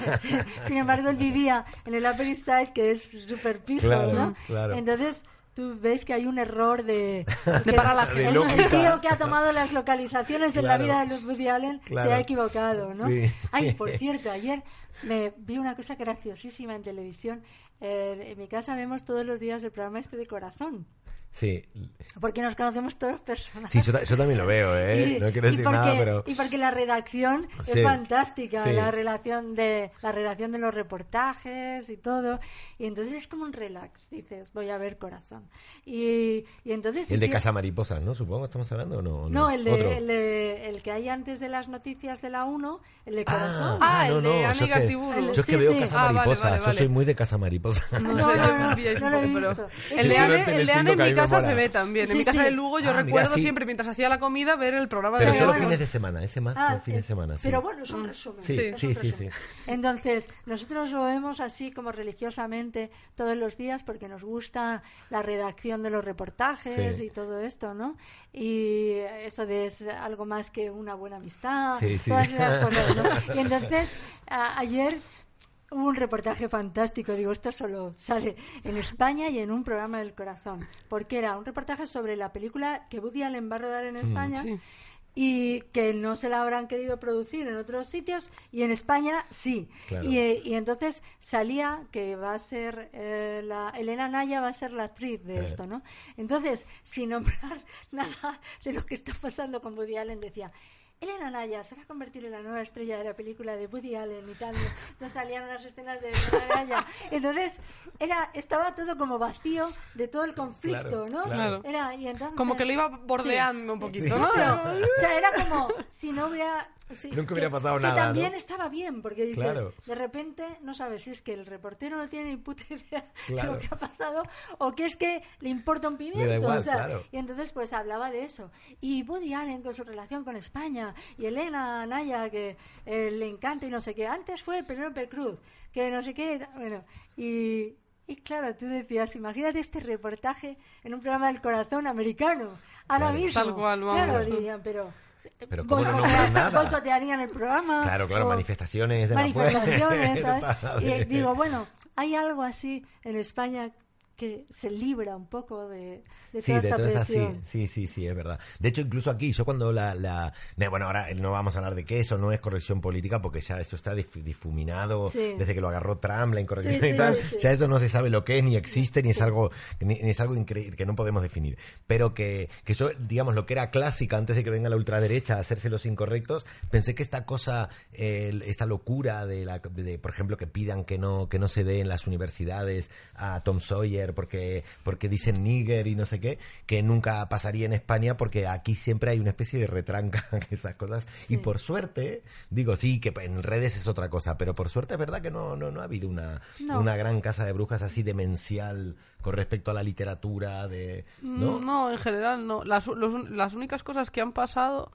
Sin embargo, él vivía en el Upper East Side, que es súper pijo, ¿no? Entonces, tú ves que hay un error de,
de para la
gente. El, tío que ha tomado las localizaciones en la vida de los Woody Allen se ha equivocado, ¿no? Ay, (laughs) por cierto, ayer me vi una cosa graciosísima en televisión. Eh, en mi casa vemos todos los días el programa este de Corazón.
Sí.
Porque nos conocemos todos personas.
Sí, yo, también lo veo, ¿eh? no quiero decir nada, pero...
Y porque la redacción es fantástica, la, relación de, la redacción de los reportajes y todo. Y entonces es como un relax, dices, voy a ver corazón. Y, y entonces...
El de Casa Mariposa, ¿no? Supongo, ¿estamos hablando o no?
No, el, de, el, que hay antes de las noticias de la 1, el de corazón.
Ah, ah el de Aniga
Yo es que veo Casa ah, Mariposa, yo soy muy de Casa Mariposa.
No, no, no, no, (laughs) no lo he visto.
El de Ane, casa se ve también. en mi casa de Lugo yo ah, recuerdo siempre mientras hacía la comida ver el programa
pero
de
Pero solo fines de semana, ese más ah, fines de semana.
Pero bueno, es un resumen.
Sí, sí, sí,
Entonces, nosotros lo vemos así como religiosamente todos los días porque nos gusta la redacción de los reportajes y todo esto, ¿no? Y eso de es algo más que una buena amistad, todas esas cosas, ¿no? (laughs) Y entonces, ayer Hubo un reportaje fantástico, digo, esto solo sale en España y en un programa del corazón, porque era un reportaje sobre la película que Woody Allen va a rodar en mm, España y que no se la habrán querido producir en otros sitios y en España sí. Y, entonces salía que va a ser eh, la Elena Naya va a ser la actriz de eh. esto, ¿no? Entonces, sin nombrar (laughs) nada de lo que está pasando con Woody Allen, decía Elena Naya se va a convertir en la nueva estrella de la película de Woody Allen y tal. Entonces salían unas escenas de Elena Naya. Entonces era, estaba todo como vacío de todo el conflicto, ¿no? Era, y entonces,
como que lo iba bordeando un poquito, ¿no?
o sea, era como si no hubiera...
Nunca hubiera pasado nada.
Que también estaba bien, porque dices, de repente no sabes si es que el reportero no tiene ni puta idea de lo que ha pasado o que es que le importa un pimiento. o sea, y entonces pues hablaba de eso. Y Woody Allen con su relación con España y Elena Naya que eh, le encanta y no sé qué. Antes fue Penélope Cruz, que no sé qué. Bueno, y, y claro, tú decías, imagínate este reportaje en un programa del corazón americano, ahora mismo.
Tal cual,
Claro, dirían, pero...
Pero ¿cómo no nada?
Boicotearían el programa.
Claro, claro, manifestaciones. De
manifestaciones, (laughs) ¿sabes? y digo, bueno, hay algo así en España que se libra un poco de, de
sí,
toda esta
sí, sí, sí, sí, es verdad. De hecho, incluso aquí, yo cuando la, la... Bueno, ahora no vamos a hablar de que eso no es corrección política porque ya eso está difuminado desde que lo agarró Trump, la incorrección y tal. Ya eso no se sabe lo que es, ni existe, ni es algo ni, es algo increíble que no podemos definir. Pero que, que yo, digamos, lo que era clásica antes de que venga la ultraderecha a hacerse los incorrectos, pensé que esta cosa, esta locura de, la, de, por ejemplo, que pidan que no, que no se dé en las universidades a Tom Sawyer porque, porque dicen nigger y no sé qué, que nunca pasaría en España porque aquí siempre hay una especie de retranca, (laughs) esas cosas. Y por suerte, digo, sí, que en redes es otra cosa, pero por suerte es verdad que no, no, no ha habido una, una gran casa de brujas así demencial con respecto a la literatura de no
no en general no. Las, las únicas cosas que han pasado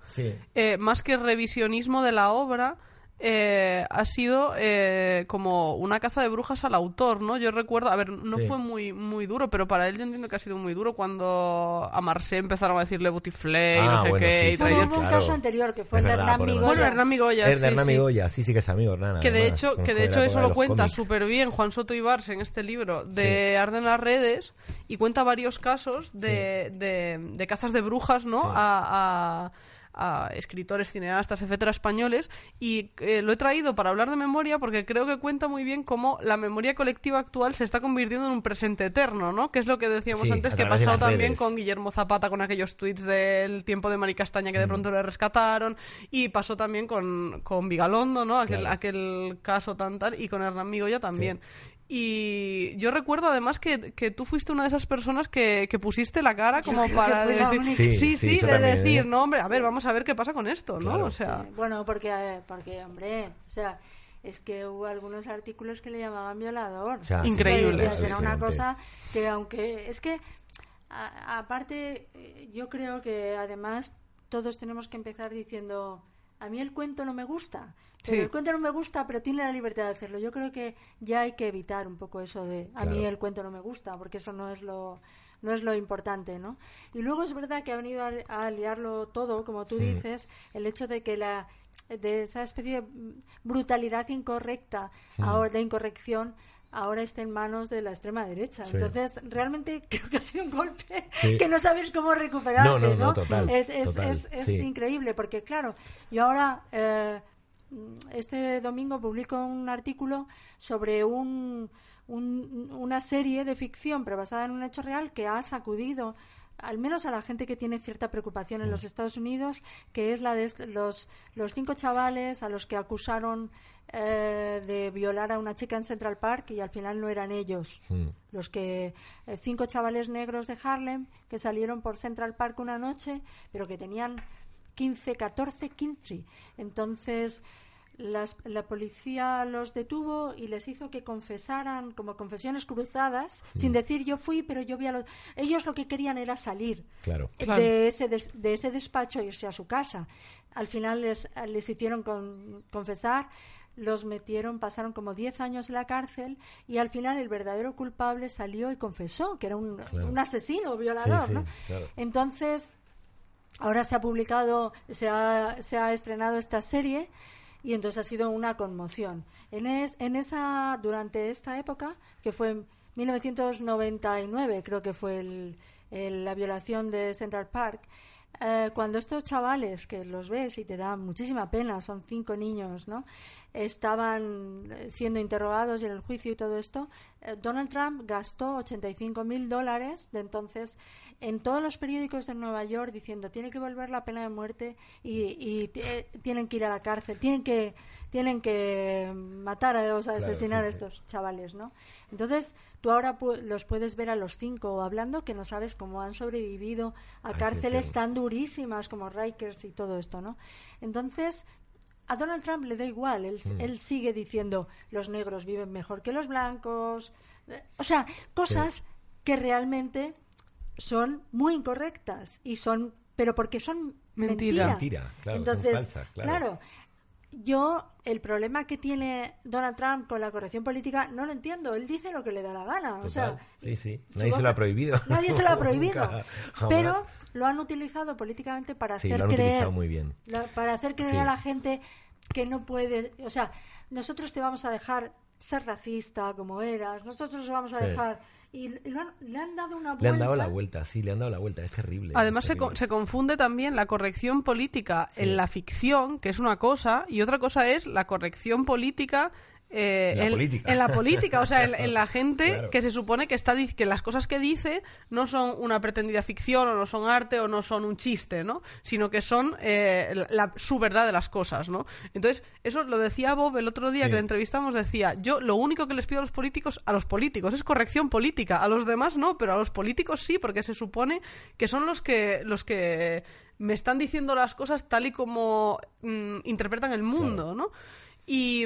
eh, más que revisionismo de la obra eh, ha sido eh, como una caza de brujas al autor, ¿no? Yo recuerdo, a ver, no fue muy muy duro, pero para él yo entiendo que ha sido muy duro cuando a Marseille empezaron a decirle Butiflé y no ah, sé qué.
Sí, hubo un caso anterior que fue el de Hernán Migoya.
Bueno, Hernán Migoya,
sí, Hernán Migoya, sí, sí que es amigo, Hernán.
Que de hecho, que de hecho eso lo cuenta súper bien Juan Soto Ibarse en este libro de Arden las redes y cuenta varios casos de, de, de cazas de brujas, ¿no? a, a a escritores, cineastas, etcétera, españoles, y eh, lo he traído para hablar de memoria porque creo que cuenta muy bien cómo la memoria colectiva actual se está convirtiendo en un presente eterno, ¿no? Que es lo que decíamos antes, que ha pasado también con Guillermo Zapata, con aquellos tweets del tiempo de Mari Castaña que de mm. pronto le rescataron, y pasó también con, con Vigalondo, ¿no? Aquel, aquel caso tan tal, y con Hernán Migoya también. Y yo recuerdo además que, que, tú fuiste una de esas personas que, que pusiste la cara como para decir, sí, sí, de decir, ¿eh? no, hombre, a ver, vamos a ver qué pasa con esto, ¿no? O sea,
bueno, porque, eh, porque, hombre, o sea, es que hubo algunos artículos que le llamaban violador.
Increíble.
Era una cosa que aunque, es que, aparte, yo creo que además todos tenemos que empezar diciendo a mí el cuento no me gusta. Pero el cuento no me gusta, pero tiene la libertad de hacerlo. Yo creo que ya hay que evitar un poco eso de a mí el cuento no me gusta, porque eso no es lo no es lo importante, ¿no? Y luego es verdad que ha venido a, liarlo todo, como tú dices, el hecho de que la de esa especie de brutalidad incorrecta ahora de incorrección ahora está en manos de la extrema derecha. Entonces, realmente (laughs) creo que ha sido un golpe que no sabes cómo recuperarte,
¿no?
es, increíble, porque claro, yo ahora, eh, este domingo publico un artículo sobre un, una serie de ficción, pero basada en un hecho real, que ha sacudido al menos a la gente que tiene cierta preocupación en los mm. Estados Unidos, que es la de los, los cinco chavales a los que acusaron eh, de violar a una chica en Central Park y al final no eran ellos. Mm. Los que eh, cinco chavales negros de Harlem que salieron por Central Park una noche, pero que tenían 15, 14, 15. Entonces, la policía los detuvo y les hizo que confesaran como confesiones cruzadas, mm. sin decir yo fui, pero yo vi a los... Ellos lo que querían era salir De, ese de ese despacho e irse a su casa. Al final les, les hicieron confesar, los metieron, pasaron como 10 años en la cárcel y al final el verdadero culpable salió y confesó que era un, un asesino, violador, ¿no? Entonces, ahora se ha publicado, se ha, se ha estrenado esta serie y entonces ha sido una conmoción. En, en esa, durante esta época, que fue en 1999, creo que fue la violación de Central Park, eh, cuando estos chavales, que los ves y te da muchísima pena, son cinco niños, ¿no? Estaban eh, siendo interrogados en el juicio y todo esto, eh, Donald Trump gastó 85 mil dólares de entonces en todos los periódicos de Nueva York diciendo tiene que volver la pena de muerte y, tienen que ir a la cárcel, tienen que tienen que matar o asesinar a estos chavales, ¿no? Entonces tú ahora los puedes ver a los cinco hablando que no sabes cómo han sobrevivido a cárceles tan durísimas como Rikers y todo esto, ¿no? Entonces a Donald Trump le da igual, él, mm. él sigue diciendo los negros viven mejor que los blancos, o sea, cosas que realmente son muy incorrectas y son, pero porque son mentira.
Mentira, claro,
Entonces, claro. Yo el problema que tiene Donald Trump con la corrección política no lo entiendo. Él dice lo que le da la gana. o sea,
sí, sí. (laughs) Nadie se lo ha (laughs) prohibido.
Nadie se lo ha prohibido. pero lo han utilizado políticamente para hacer creer.
muy bien.
para hacer creer a la gente que no puede. O sea, nosotros te vamos a dejar ser racista como eras. Nosotros vamos a dejar y le han dado una vuelta.
Le han dado la vuelta, sí, le han dado la vuelta, es terrible.
Además Se, se, confunde también la corrección política en la ficción, que es una cosa, y otra cosa es la corrección política
eh, en, la política.
en, la política. o sea, en, la (laughs) gente que se supone que está que las cosas que dice no son una pretendida ficción o no son arte o no son un chiste, ¿no? Sino que son eh, la, su verdad de las cosas, ¿no? Entonces, eso lo decía Bob el otro día que le entrevistamos, decía, yo lo único que les pido a los políticos, a los políticos, es corrección política, a los demás no, pero a los políticos sí, porque se supone que son los que, los que me están diciendo las cosas tal y como mm, interpretan el mundo, ¿no? Y,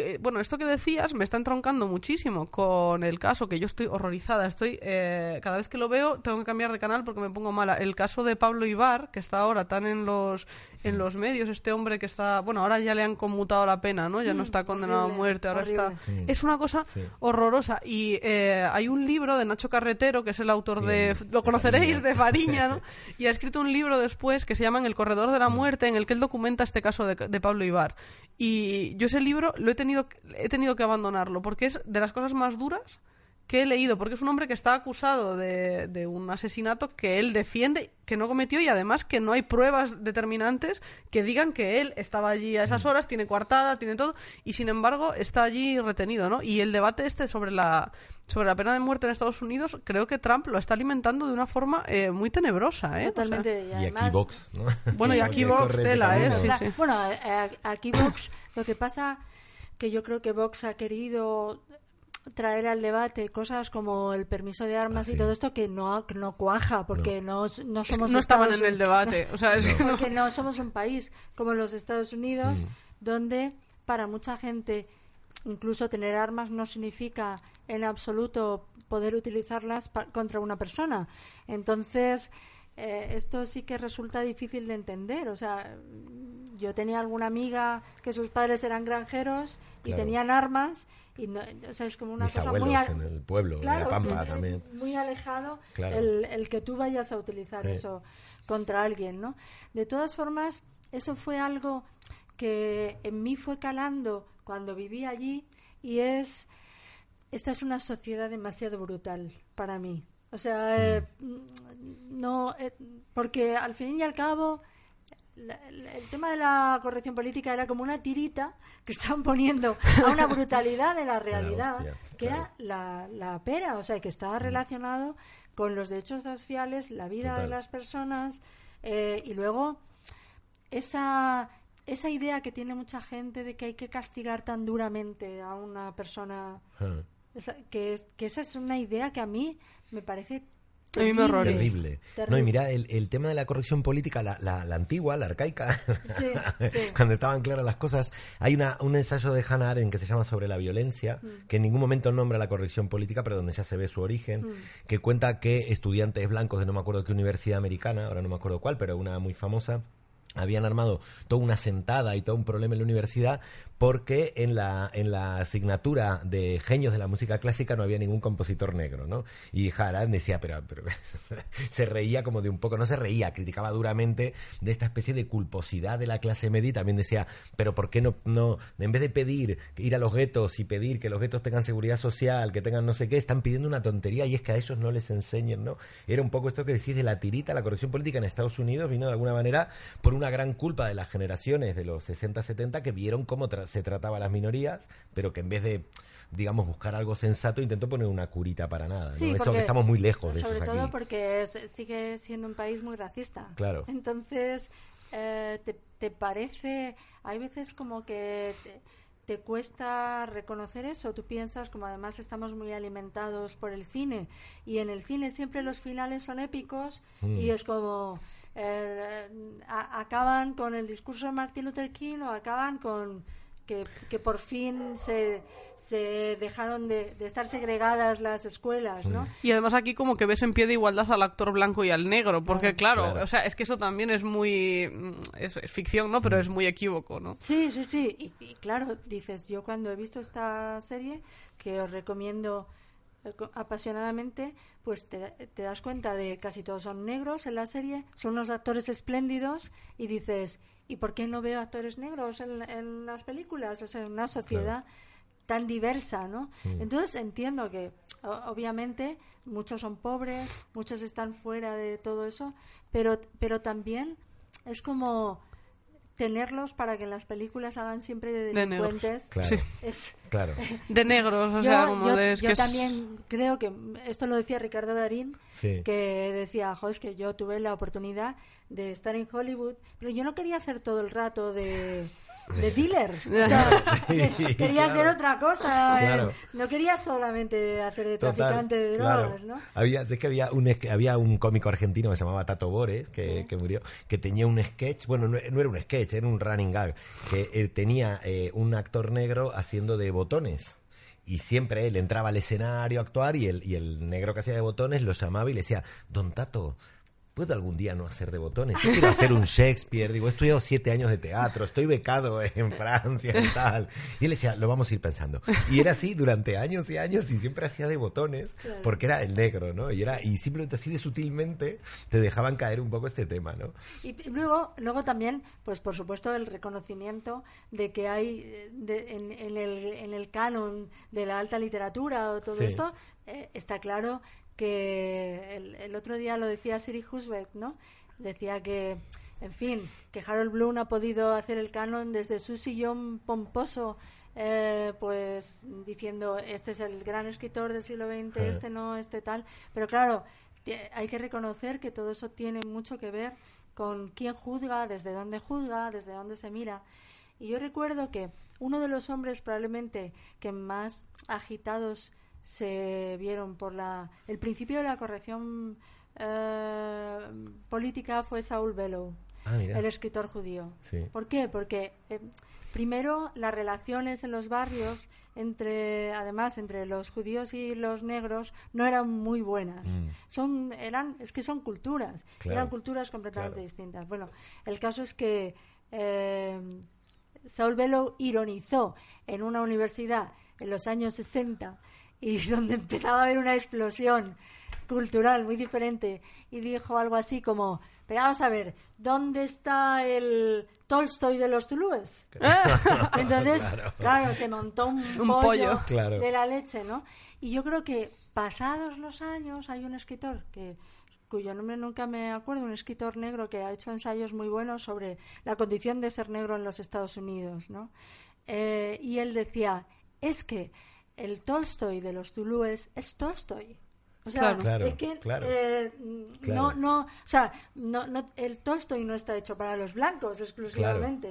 eh, bueno, esto que decías me está entroncando muchísimo con el caso que yo estoy horrorizada. Estoy eh, cada vez que lo veo tengo que cambiar de canal porque me pongo mala. El caso de Pablo Ibar, que está ahora tan en los en los medios, este hombre que está, bueno, ahora ya le han conmutado la pena, ¿no? Ya no mm, está condenado a muerte, ahora está... Es una cosa horrorosa. Y eh, hay un libro de Nacho Carretero, que es el autor de... Lo conoceréis, de Fariña, ¿no? (laughs) Y ha escrito un libro después que se llama El Corredor de la mm. Muerte, en el que él documenta este caso de, de Pablo Ibar. Y yo ese libro lo he tenido, he tenido que abandonarlo, porque es de las cosas más duras que he leído, porque es un hombre que está acusado de, de, un asesinato que él defiende, que no cometió y además que no hay pruebas determinantes que digan que él estaba allí a esas mm. horas, tiene coartada, tiene todo, y sin embargo está allí retenido, ¿no? Y el debate este sobre la, sobre la pena de muerte en Estados Unidos, creo que Trump lo está alimentando de una forma eh, muy tenebrosa, ¿eh?
Totalmente.
y, aquí Vox, ¿no? (laughs)
Bueno, y aquí Vox, tela, ¿eh?
Bueno, aquí Vox, lo que pasa que yo creo que Vox ha querido traer al debate cosas como el permiso de armas ah, y todo esto que no, no cuaja porque no, no, somos
no estaban en el debate o sea,
porque no somos un país como los Estados Unidos mm. donde para mucha gente incluso tener armas no significa en absoluto poder utilizarlas contra una persona. Entonces eh, esto sí que resulta difícil de entender. O sea, yo tenía alguna amiga que sus padres eran granjeros y tenían armas y o sea, es como una cosa muy
en el pueblo de la Pampa también.
muy alejado el, el, que tú vayas a utilizar eso contra alguien no de todas formas eso fue algo que en mí fue calando cuando viví allí y es esta es una sociedad demasiado brutal para mí o sea, eh, no, eh, porque al fin y al cabo el tema de la corrección política era como una tirita que estaban poniendo a una brutalidad de la (laughs) realidad, que era la, la, pera, o sea, que estaba relacionado con los derechos sociales, la vida de las personas, eh, y luego esa, esa idea que tiene mucha gente de que hay que castigar tan duramente a una persona, que, que esa es una idea que a mí me parece
terrible. No, y mira, el, tema de la corrección política, la, la, antigua, la arcaica, (laughs) cuando estaban claras las cosas, hay una, un ensayo de Hannah Arendt que se llama Sobre la violencia, mm. que en ningún momento nombra la corrección política, pero donde ya se ve su origen, mm. que cuenta que estudiantes blancos de no me acuerdo qué universidad americana, ahora no me acuerdo cuál, pero una muy famosa, habían armado toda una sentada y todo un problema en la universidad porque en la, en la asignatura de genios de la música clásica no había ningún compositor negro, ¿no? Y Harald decía, pero, pero (laughs) se reía como de un poco, no se reía, criticaba duramente de esta especie de culposidad de la clase media y también decía, pero ¿por qué no, no, en vez de pedir ir a los guetos y pedir que los guetos tengan seguridad social, que tengan no sé qué, están pidiendo una tontería y es que a ellos no les enseñen, ¿no? Era un poco esto que decís de la tirita, la corrección política en Estados Unidos vino de alguna manera por una gran culpa de las generaciones de los 60-70 que vieron cómo se trataba a las minorías, pero que en vez de digamos, buscar algo sensato, intentó poner una curita para nada. eso que estamos muy lejos de
Sobre todo porque sigue siendo un país muy racista.
Claro.
Entonces, eh, te, parece, hay veces como que te, cuesta reconocer eso. Tú piensas, como además estamos muy alimentados por el cine, y en el cine siempre los finales son épicos, y mm. es como eh, acaban con el discurso de Martin Luther King o acaban con que, que por fin se, se dejaron de, estar segregadas las escuelas, ¿no?
Y además aquí como que ves en pie de igualdad al actor blanco y al negro, porque claro, o sea, es que eso también es muy... Mm, es, ficción, ¿no? Pero es muy equívoco, ¿no?
Sí, sí, sí. Y, y, claro, dices, yo cuando he visto esta serie, que os recomiendo apasionadamente, pues te, das cuenta de casi todos son negros en la serie, son unos actores espléndidos y dices, ¿y por qué no veo actores negros en, las películas? O sea, una sociedad tan diversa, ¿no? Entonces entiendo que obviamente muchos son pobres, muchos están fuera de todo eso, pero, pero también es como tenerlos para que las películas hagan siempre de delincuentes.
De negros. Claro. (laughs)
De negros, o sea, como
yo,
de...
yo también creo que, esto lo decía Ricardo Darín, que decía, jo, es que yo tuve la oportunidad de estar en Hollywood, pero yo no quería hacer todo el rato de de dealer. (laughs) O sea, quería hacer otra cosa. Eh, no quería solamente hacer de traficante de drogas, ¿no?
Había, es que había un, había un cómico argentino que se llamaba Tato Bores, que, que murió, que tenía un sketch, bueno, no, era un sketch, era un running gag, que eh, tenía eh, un actor negro haciendo de botones y siempre él entraba al escenario a actuar y el, y el negro que hacía de botones lo llamaba y le decía, Don Tato, ¿puedo algún día no hacer de botones? Yo quiero hacer un Shakespeare, digo, he estudiado siete años de teatro, estoy becado en Francia y tal. Y él decía, lo vamos a ir pensando. Y era así durante años y años y siempre hacía de botones porque era el negro, ¿no? Y era y simplemente así de sutilmente te dejaban caer un poco este tema, ¿no?
Y luego, luego también, pues por supuesto, el reconocimiento de que hay en, el, en el canon de la alta literatura o todo esto, eh, está claro que el, otro día lo decía Siri Husbeck, ¿no? Decía que, en fin, que Harold Bloom ha podido hacer el canon desde su sillón pomposo, eh, pues diciendo, este es el gran escritor del siglo XX, este no, este tal. Pero claro, hay que reconocer que todo eso tiene mucho que ver con quién juzga, desde dónde juzga, desde dónde se mira. Y yo recuerdo que uno de los hombres probablemente que más agitados se vieron por la el principio de la corrección eh, política fue Saul Bellow, ah, el escritor judío. ¿Por qué? Porque eh, primero las relaciones en los barrios entre además entre los judíos y los negros no eran muy buenas
Mm.
son eran es que son culturas
Claro,
eran culturas completamente
claro.
distintas bueno el caso es que eh, Saul Bellow ironizó en una universidad en los años 60 y (laughs) donde empezaba a haber una explosión cultural muy diferente y dijo algo así como pero vamos a ver ¿dónde está el Tolstoy de los Tulúes? (laughs) entonces claro. se montó un,
Un
pollo,
pollo.
Claro.
de la leche ¿no? y yo creo que pasados los años hay un escritor que cuyo nombre nunca me acuerdo, un escritor negro que ha hecho ensayos muy buenos sobre la condición de ser negro en los Estados Unidos, ¿no? Eh, y él decía, es que el Tolstoy de los Tulúes es Tolstoy. O sea,
Claro.
Es que
claro.
eh,
Claro.
no, no, o sea, no, no, el Tolstoy no está hecho para los blancos exclusivamente.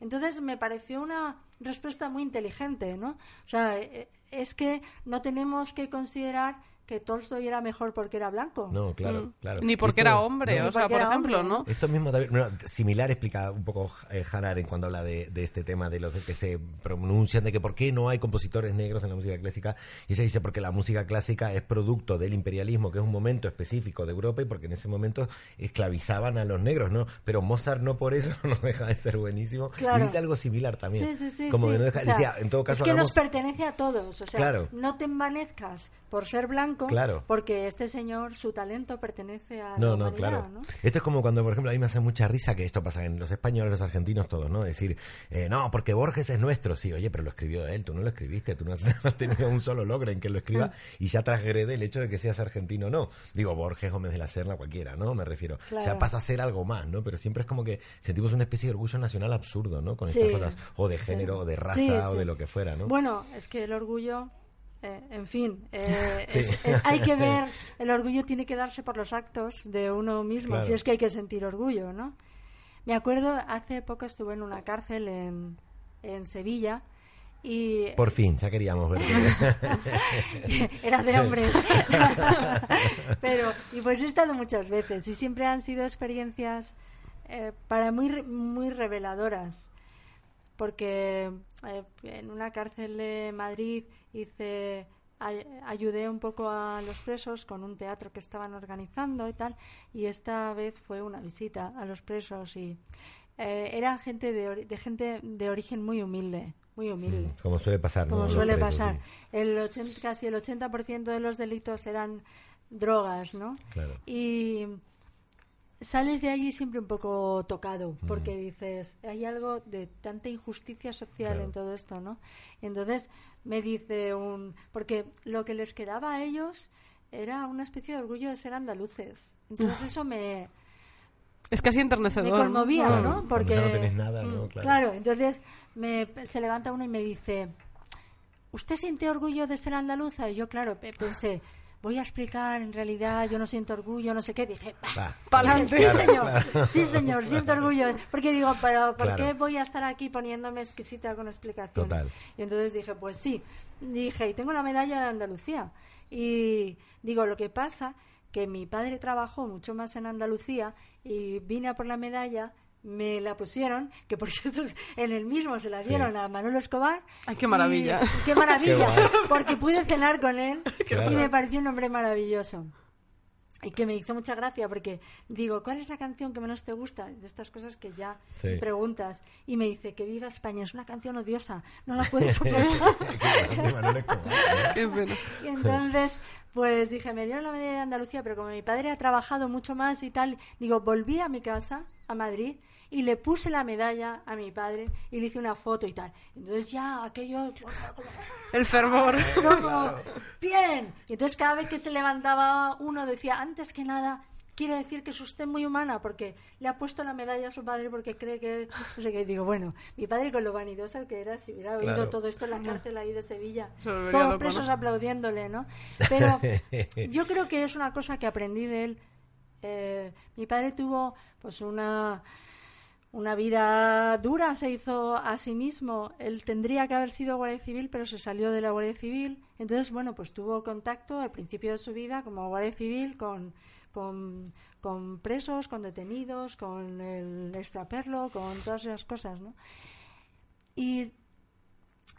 Entonces me pareció una respuesta muy inteligente, ¿no? O sea, eh, es que no tenemos que considerar que Tolstoy era mejor porque era blanco.
No, claro,
Mm.
claro.
Ni porque
Esto-
era hombre,
no,
o sea, por ejemplo,
hombre,
¿no?
Esto mismo también, bueno, similar explica un poco eh, Hannah Arendt cuando habla de, de este tema de los que se pronuncian de que por qué no hay compositores negros en la música clásica. Y ella dice porque la música clásica es producto del imperialismo, que es un momento específico de Europa y porque en ese momento esclavizaban a los negros, ¿no? Pero Mozart no por eso (laughs) no deja de ser buenísimo.
Claro.
Y dice algo similar también.
Sí, sí, sí.
Como
sí.
que no deja,
O sea,
decía, en todo caso
es que
hagamos-
nos pertenece a todos. O sea,
Claro.
no te envanezcas por ser blanco,
Claro.
porque este señor, su talento pertenece a la
No, no,
humanidad,
claro.
¿no?
Esto es como cuando, por ejemplo, a mí me hace mucha risa que esto pasa en los españoles, los argentinos, todos, ¿no? Decir, eh, no, porque Borges es nuestro. Sí, oye, pero lo escribió él, tú no lo escribiste, tú no has, (laughs) no has tenido un solo logro en que lo escriba
Ah.
y ya transgrede el hecho de que seas argentino o no. Digo, Borges, Gómez de la Serna, cualquiera, ¿no? Me refiero. O sea,
Claro.
pasa a ser algo más, ¿no? Pero siempre es como que sentimos una especie de orgullo nacional absurdo, ¿no? Con
Sí.
estas cosas, o de
Sí.
género, o de raza,
Sí,
o de lo que fuera, ¿no?
Bueno, es que el orgullo, eh, en fin, eh,
Sí.
es- es- hay que (laughs) ver, el orgullo tiene que darse por los actos de uno mismo,
Claro.
si es que hay que sentir orgullo, ¿no? Me acuerdo, hace poco estuve en una cárcel en, en Sevilla y
Por fin, ya queríamos verte. (laughs)
era de hombres. (laughs) Pero, y pues he estado muchas veces y siempre han sido experiencias eh, para muy, muy reveladoras. Porque eh, en una cárcel de Madrid hice, ay- ayudé un poco a los presos con un teatro que estaban organizando y tal. Y esta vez fue una visita a los presos y eh, era gente de, gente de origen muy humilde, muy humilde
Como suele pasar,
como suele
presos,
pasar.
sí.
El 80, casi el 80% de los delitos eran drogas, ¿no?
Claro.
Y sales de allí siempre un poco tocado,
Mm.
porque dices, hay algo de tanta injusticia social
Claro.
en todo esto, ¿no? Y entonces me dice un... Porque lo que les quedaba a ellos era una especie de orgullo de ser andaluces. Entonces eso me,
Es casi
me
enternecedor.
conmovía,
Claro,
¿no? Porque
ya no tenés nada, ¿no?
Mm,
Claro.
claro. entonces me, se levanta uno y me dice, ¿usted siente orgullo de ser andaluza? Y yo, claro, pe- pensé, voy a explicar, en realidad yo no siento orgullo, no sé qué. Dije.
Va.
Pa'lante.
Sí, señor,
claro.
sí, señor, siento orgullo. Porque digo, pero ¿por qué voy a estar aquí poniéndome exquisita con explicación?
Total.
Y entonces dije, pues sí. Dije, y tengo la medalla de Andalucía. Y digo, lo que pasa que mi padre trabajó mucho más en Andalucía y vine a por la medalla, me la pusieron, que por (laughs) cierto en el mismo se la dieron a Manuel Escobar.
Ay, qué maravilla.
Y- qué maravilla, (laughs)
Qué
porque pude cenar con él (laughs)
Claro.
y me pareció un hombre maravilloso. Y que me hizo mucha gracia porque digo, ¿cuál es la canción que menos te gusta? De estas cosas que ya
Sí.
me preguntas. Y me dice que Viva España es una canción odiosa, no la puedes soportar. Entonces, pues dije, me dieron la medalla de Andalucía, pero como mi padre ha trabajado mucho más y tal, digo, volví a mi casa, a Madrid, y le puse la medalla a mi padre y le hice una foto y tal. Entonces ya aquello... (laughs)
El fervor. (laughs)
como, bien. Y entonces cada vez que se levantaba uno decía, antes que nada, quiero decir que es usted muy humana porque le ha puesto la medalla a su padre porque cree que... No sé qué. Digo, bueno, mi padre con lo vanidoso que era, si hubiera oído
Claro.
todo esto en la cárcel ahí de Sevilla,
Se
todos
loco,
presos
¿no?
aplaudiéndole, ¿no? Pero (laughs) yo creo que es una cosa que aprendí de él. Eh, mi padre tuvo pues una una vida dura se hizo a sí mismo. Él tendría que haber sido guardia civil, pero se salió de la guardia civil. Entonces, bueno, pues tuvo contacto al principio de su vida como guardia civil con, con, con presos, con detenidos, con el extraperlo, con todas esas cosas, ¿no? y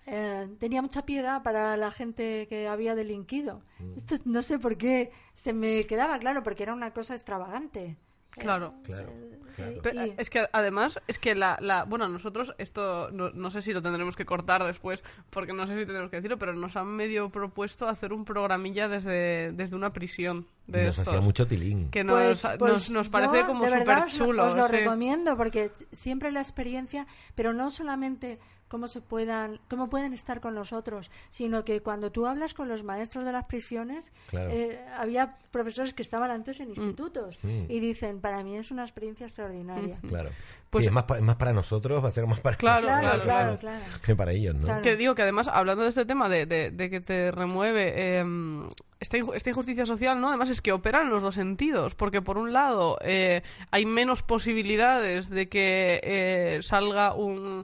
eh, tenía mucha piedad para la gente que había delinquido.
Mm.
Esto no sé por qué se me quedaba claro, porque era una cosa extravagante.
Claro.
Claro, claro.
Pero,
Y-
es que además, es que la, la bueno, nosotros esto no, no sé si lo tendremos que cortar después, porque no sé si tendremos que decirlo, pero nos han medio propuesto hacer un programilla desde, desde una prisión
Y
de
nos
estos,
hacía mucho tilín.
que nos,
Pues- pues
nos, nos parece
yo,
como súper
os-
chulo.
Os lo
sí.
recomiendo porque siempre la experiencia, pero no solamente cómo se puedan, cómo pueden estar con nosotros, sino que cuando tú hablas con los maestros de las prisiones,
Claro.
eh, había profesores que estaban antes en institutos
Mm.
y dicen, para mí es una experiencia extraordinaria.
Claro.
Pues-
sí, es más, pa- más para nosotros, va a ser más para
Claro,
Claro,
claro,
claro,
claro.
claro. (laughs)
que para ellos, ¿no?
Claro.
Que digo que además, hablando de este tema de, de- de que te remueve em, esta, inju- esta injusticia social, ¿no? Además es que opera en los dos sentidos, porque por un lado eh, hay menos posibilidades de que eh, salga un mm,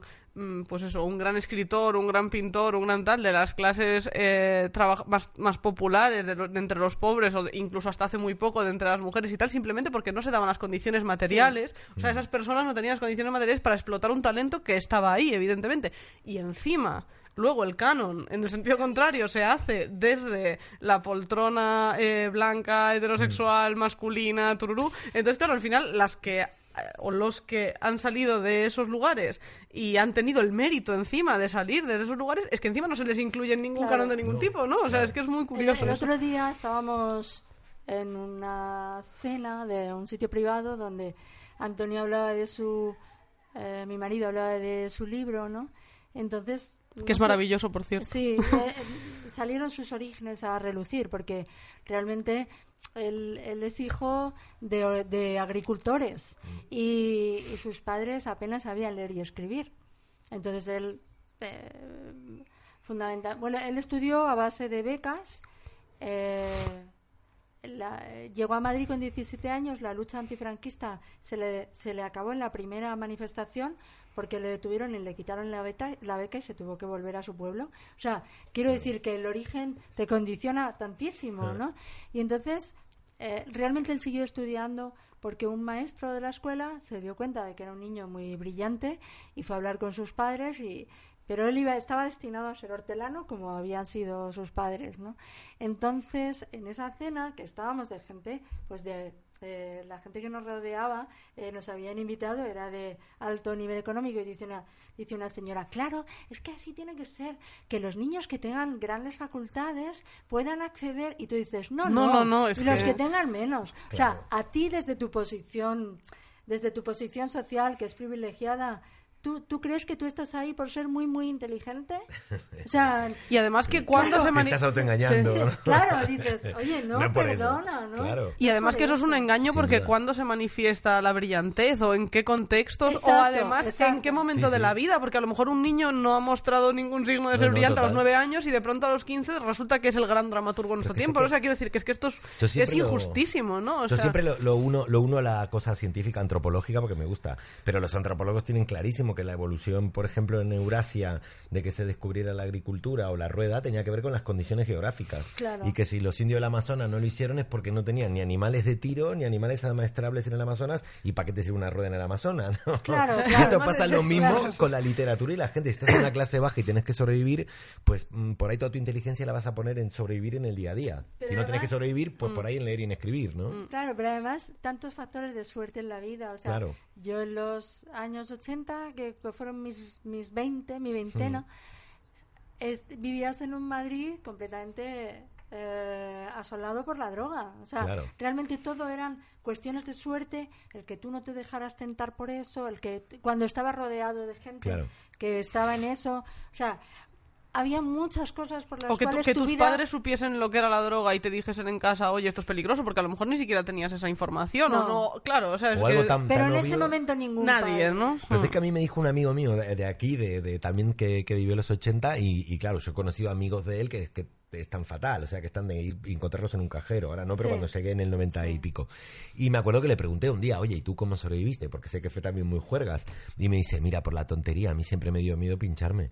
pues eso, un gran escritor, un gran pintor, un gran tal de las clases eh, más, más populares de, lo- de entre los pobres o de- incluso hasta hace muy poco de entre las mujeres y tal, simplemente porque no se daban las condiciones materiales. O sea, esas personas no tenían las condiciones materiales para explotar un talento que estaba ahí, evidentemente. Y encima... Luego el canon, en el sentido contrario, se hace desde la poltrona eh, blanca, heterosexual, masculina, tururú. Entonces, claro, al final las que o los que han salido de esos lugares y han tenido el mérito encima de salir de esos lugares, es que encima no se les incluye en ningún
Claro.
canon de ningún
No,
tipo, ¿no? O sea,
claro.
es que es muy curioso.
el otro día estábamos en una cena de un sitio privado donde Antonio hablaba de su, eh, mi marido hablaba de su libro, ¿no? Entonces
Que es
sé-
maravilloso, por cierto.
Sí, eh, (laughs) salieron sus orígenes a relucir porque realmente él, él es hijo de, de agricultores y, y sus padres apenas sabían leer y escribir. Entonces él, eh, fundamental, bueno, él estudió a base de becas. eh, la- llegó a Madrid con 17 años, la lucha antifranquista se le, se le acabó en la primera manifestación porque le detuvieron y le quitaron la, beta- la beca y se tuvo que volver a su pueblo. O sea, quiero decir que el origen te condiciona tantísimo, ¿no? Y entonces, eh, realmente él siguió estudiando porque un maestro de la escuela se dio cuenta de que era un niño muy brillante y fue a hablar con sus padres y pero él iba, estaba destinado a ser hortelano como habían sido sus padres, ¿no? Entonces, en esa cena que estábamos de gente, pues de eh, la gente que nos rodeaba, eh, nos habían invitado, era de alto nivel económico y dice una, dice una señora, claro, es que así tiene que ser, que los niños que tengan grandes facultades puedan acceder y tú dices, no,
No,
no,
no, no, es
y los
que-
que tengan menos. O sea, a ti desde tu posición, desde tu posición social que es privilegiada, ¿tú, ¿tú crees que tú estás ahí por ser muy, muy inteligente? (laughs) O sea,
Y además que cuando
Claro.
se
Te
mani-
estás autoengañando.
Sí.
¿no? (laughs)
claro, dices, oye, no, perdona, ¿no?
Claro.
Y además que eso es un engaño
Sin
porque
duda.
cuando se manifiesta la brillantez o en qué contextos o
Exacto,
además en
exacto.
qué momento
Sí,
de
sí.
la vida, porque a lo mejor un niño no ha mostrado ningún signo de ser
no,
brillante a los nueve años y de pronto a los 15 resulta que es el gran dramaturgo en nuestro tiempo.
que-
O sea, quiero decir que es que esto es,
Yo
es
siempre lo-
injustísimo, ¿no? O
Yo
sea,
siempre lo, lo uno, lo uno a la cosa científica antropológica porque me gusta, pero los antropólogos tienen clarísimo que la evolución, por ejemplo, en Eurasia, de que se descubriera la agricultura o la rueda, tenía que ver con las condiciones geográficas.
Claro.
Y que si los indios del Amazonas no lo hicieron es porque no tenían ni animales de tiro, ni animales amaestrables en el Amazonas, y para qué te sirve una rueda en el Amazonas, ¿no?
Claro, (laughs)
esto pasa lo
Además,
mismo
claro.
con la literatura y la gente. Si estás en una clase baja y tienes que sobrevivir, pues mm, por ahí toda tu inteligencia la vas a poner en sobrevivir en el día a día.
Pero
si no tenés que
además-
sobrevivir, pues por ahí en leer y en escribir, ¿no?
Claro, pero además tantos factores de suerte en la vida. O sea,
Claro.
Yo en los años 80, que que fueron mis, mis 20, mi veintena, es- vivías en un Madrid completamente eh, asolado por la droga. O sea,
Claro.
realmente todo eran cuestiones de suerte, el que tú no te dejaras tentar por eso, el que cuando estabas rodeado de gente
Claro.
que estaba en eso. O sea, había muchas cosas por las
o que, tu-
cuales
que
tu
tus
vida...
padres supiesen lo que era la droga y te dijesen en casa, oye, esto es peligroso, porque a lo mejor ni siquiera tenías esa información.
No.
O no, claro, o sea, es
O algo
que
tan-
Pero en ese momento ningún
nadie,
padre.
¿no?
Pues es que a mí me dijo un amigo mío de, de aquí, de, de también que, que vivió en los 80, y, y claro, yo he conocido amigos de él que, que están fatal, o sea, que están de ir y encontrarlos en un cajero. Ahora no, pero
Sí.
cuando llegué en el 90 y pico. Y me acuerdo que le pregunté un día, oye, ¿y tú cómo sobreviviste? Porque sé que fue también muy juergas. Y me dice, mira, por la tontería, a mí siempre me dio miedo pincharme.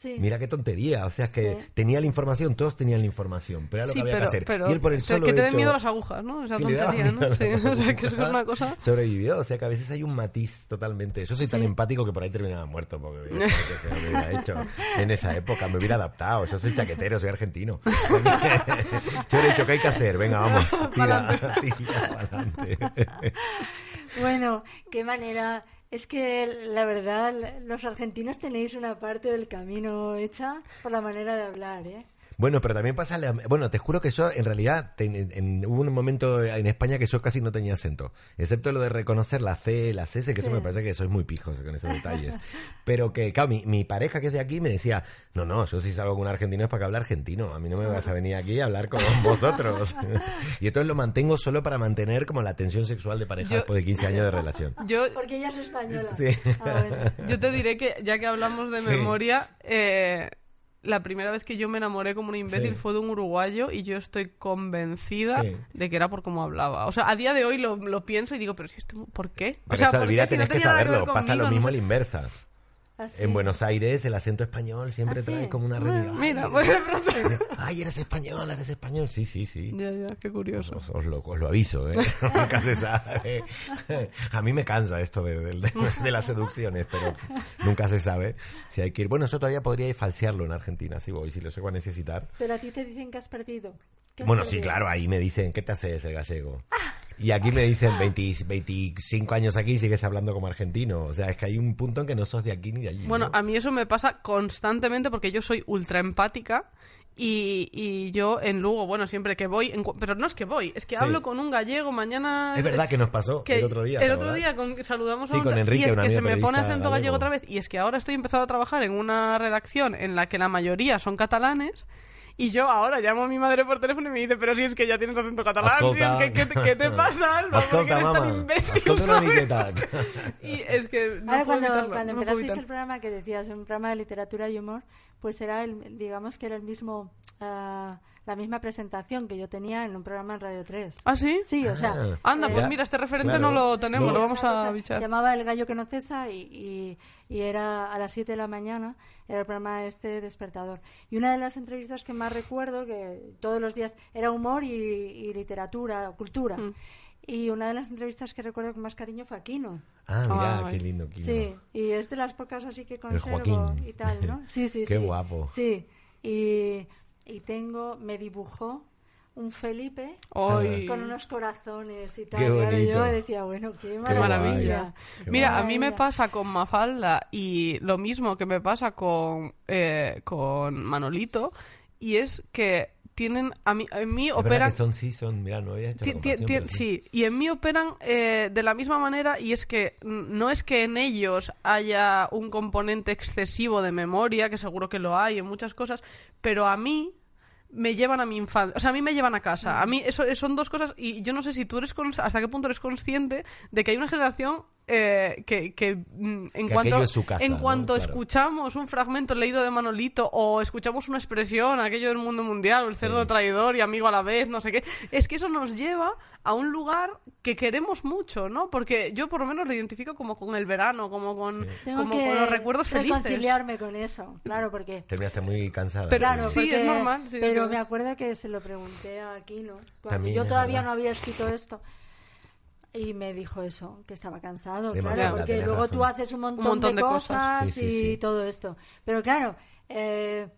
Sí.
Mira qué tontería. O sea, es que
Sí.
tenía la información, todos tenían la información, pero era lo
Sí,
que había
pero,
que hacer.
pero
y él por el solo
que te den miedo las agujas, ¿no? Esa tontería, ¿no? Sí, (laughs) o sea, que es una cosa...
Sobrevivió, o sea que a veces hay un matiz totalmente. Yo soy tan empático que por ahí terminaba muerto porque (laughs) se me hubiera hecho en esa época, me hubiera adaptado. Yo soy chaquetero, soy argentino. (laughs) Yo le he dicho, ¿qué hay que hacer? Venga, vamos, tira, tira, pa'lante.
Bueno, qué manera. Es que la verdad, los argentinos tenéis una parte del camino hecha por la manera de hablar, ¿eh?
Bueno, pero también pasa, la- bueno, te juro que yo en realidad ten- en- hubo un momento en España que yo casi no tenía acento, excepto lo de reconocer la C, las S, que eso me parece que sois muy pijos con esos detalles. Pero que, claro, mi, mi pareja que es de aquí me decía, no, no, yo si salgo con un argentino es para que hablar argentino, a mí no me vas a venir aquí a hablar con (laughs) vosotros. y entonces lo mantengo solo para mantener como la tensión sexual de pareja
Yo-
después de 15 años de relación. (laughs)
Yo,
Porque ella es española.
Sí.
Ah, bueno.
Yo te diré que, ya que hablamos de
Sí.
memoria, eh, la primera vez que yo me enamoré como un imbécil
Sí.
fue de un uruguayo y yo estoy convencida
Sí.
de que era por cómo hablaba. O sea, a día de hoy lo, lo pienso y digo, pero si esto, ¿por qué? O
Pero
sea,
esta
¿por qué
vida
si no
tenés que saberlo, pasa lo mismo
No
a la inversa.
Así.
En Buenos Aires el acento español siempre
¿Ah, sí?
trae como una
Bueno,
realidad.
mira, pues de pronto...
Ay, eres español, eres español. Sí, sí, sí.
ya, ya, qué curioso.
Os, os lo, os lo aviso, ¿eh? (laughs) (laughs) Nunca se sabe. A mí me cansa esto de, de- de- (laughs) de las seducciones, pero nunca se sabe si hay que ir. Bueno, eso todavía podría falsearlo en Argentina, si voy, si lo llego a necesitar.
Pero a ti te dicen que has perdido. ¿Qué has
Bueno, sí,
perdido?
claro, ahí me dicen, ¿qué te haces el gallego? Y aquí me dicen 20 25 años aquí y sigues hablando como argentino. O sea, es que hay un punto en que no sos de aquí ni de allí.
Bueno,
¿no?
a mí eso me pasa constantemente porque yo soy ultra empática y, y yo en Lugo, bueno, siempre que voy, en pero no es que voy, es que
Sí.
hablo con un gallego mañana...
Es verdad que nos pasó
que
el otro día.
El
¿te
otro día con, saludamos
Sí,
a un
con Enrique,
y es que se me pone acento gallego
gallego.
otra vez y es que ahora estoy empezando a trabajar en una redacción en la que la mayoría son catalanes y yo ahora llamo a mi madre por teléfono y me dice, pero si es que ya tienes acento catalán, si
Escolta.
es que, ¿qué, te- qué te (laughs) pasa, Alba? ¿Por qué
Escolta,
eres tan imbécil,
Escolta una miqueta. (laughs)
Y es que no
Ahora,
puedo
cuando,
evitarlo,
cuando
no
empezasteis el programa que decías, un programa de literatura y humor, pues era, el, digamos que era el mismo, ah, la misma presentación que yo tenía en un programa en Radio 3.
¿Ah, sí?
Sí, o sea...
Ah.
Anda,
eh,
pues mira, este referente
Claro.
no lo tenemos,
Sí,
lo vamos a
cosa- Se
bichar.
llamaba El gallo que no cesa y, y- y era a las 7 de la mañana, era el programa este despertador. Y una de las entrevistas que más recuerdo, que todos los días era humor y, y literatura, cultura.
Mm.
Y una de las entrevistas que recuerdo con más cariño fue Aquino.
Ah, mira,
Ay.
qué lindo. Kino.
Sí, y es de las pocas así que conservo
Joaquín.
y tal, ¿no? Sí, sí, (laughs)
Qué
sí.
guapo.
Sí, y, y tengo, me dibujó un Felipe
Ay,
con unos corazones y tal.
Bonito.
yo decía, bueno, qué
qué
maravilla.
Qué
Mira, a mí me pasa con Mafalda y lo mismo que me pasa con, eh, con Manolito, y es que tienen, a mí, en mí operan...
que son, sí, son, mira, no había hecho
Ti-
la
ti-
comparación,
ti-
pero sí.
sí, y en mí operan eh, de la misma manera y es que no es que en ellos haya un componente excesivo de memoria, que seguro que lo hay en muchas cosas, pero a mí me llevan a mi infancia, o sea, a mí me llevan a casa. A mí eso son dos cosas y yo no sé si tú eres cons- hasta qué punto eres consciente de que hay una generación eh, que, que, mm, en
Que
cuanto
aquello es su casa,
en
¿no?
cuanto
Claro.
escuchamos un fragmento leído de Manolito o escuchamos una expresión, aquello del mundo mundial, o el cerdo traidor y amigo a la vez, no sé qué, es que eso nos lleva a un lugar que queremos mucho, ¿no? Porque yo por lo menos lo identifico como con el verano, como con,
Tengo
como
que
con los recuerdos felices.
reconciliarme con eso, claro, porque...
Terminaste muy cansada.
Pero-
Claro,
Sí,
porque-
es normal, sí,
pero
sí.
me acuerdo que se lo pregunté a Aquino cuando
También
yo todavía
verdad.
no había escrito esto y me dijo eso, que estaba cansado,
De
claro, porque luego
razón.
tú haces un montón,
montón
de,
de
cosas,
cosas.
Sí, sí,
y
sí.
todo esto. Pero claro, eh,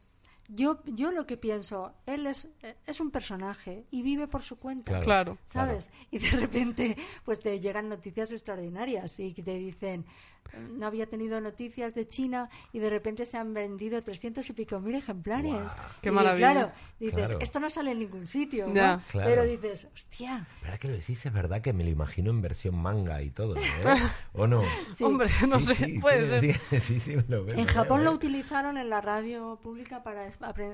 yo, yo lo que pienso, él es, es un personaje y vive por su cuenta.
Claro.
Claro.
¿sabes? Y de repente, pues te llegan noticias extraordinarias y que te dicen, no había tenido noticias de China y de repente se han vendido 300 y pico mil ejemplares.
Qué
Y,
maravilla.
Claro, dices,
Claro.
esto no sale en ningún sitio, ¿no?
Claro.
Pero dices, hostia,
¿Verdad que lo decís? Es verdad que me lo imagino en versión manga y todo, ¿eh? (laughs) ¿O no?
sí.
Hombre, no
Sí,
sé,
sí, (laughs)
puede ser. (laughs)
Sí, sí, me lo veo,
en Japón
veo,
lo utilizaron en la radio pública para,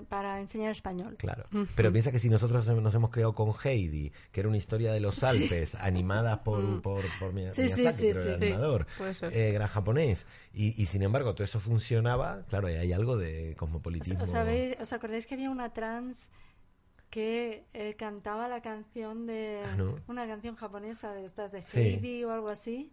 para enseñar español.
Claro. Pero piensa que si nosotros nos hemos creado con Heidi, que era una historia de los Alpes, animada por, por, por Mi-
Mm. Sí, sí,
Miyazaki, pero el
sí.
animador,
Sí, puede ser.
eh, era japonés, y, y sin embargo todo eso funcionaba, claro, y hay algo de cosmopolitismo.
¿Os, sabéis- ¿Os acordáis que había una trans que eh, cantaba la canción de
Ah, ¿no?
una canción japonesa de estas de
Sí.
Heidi o algo así?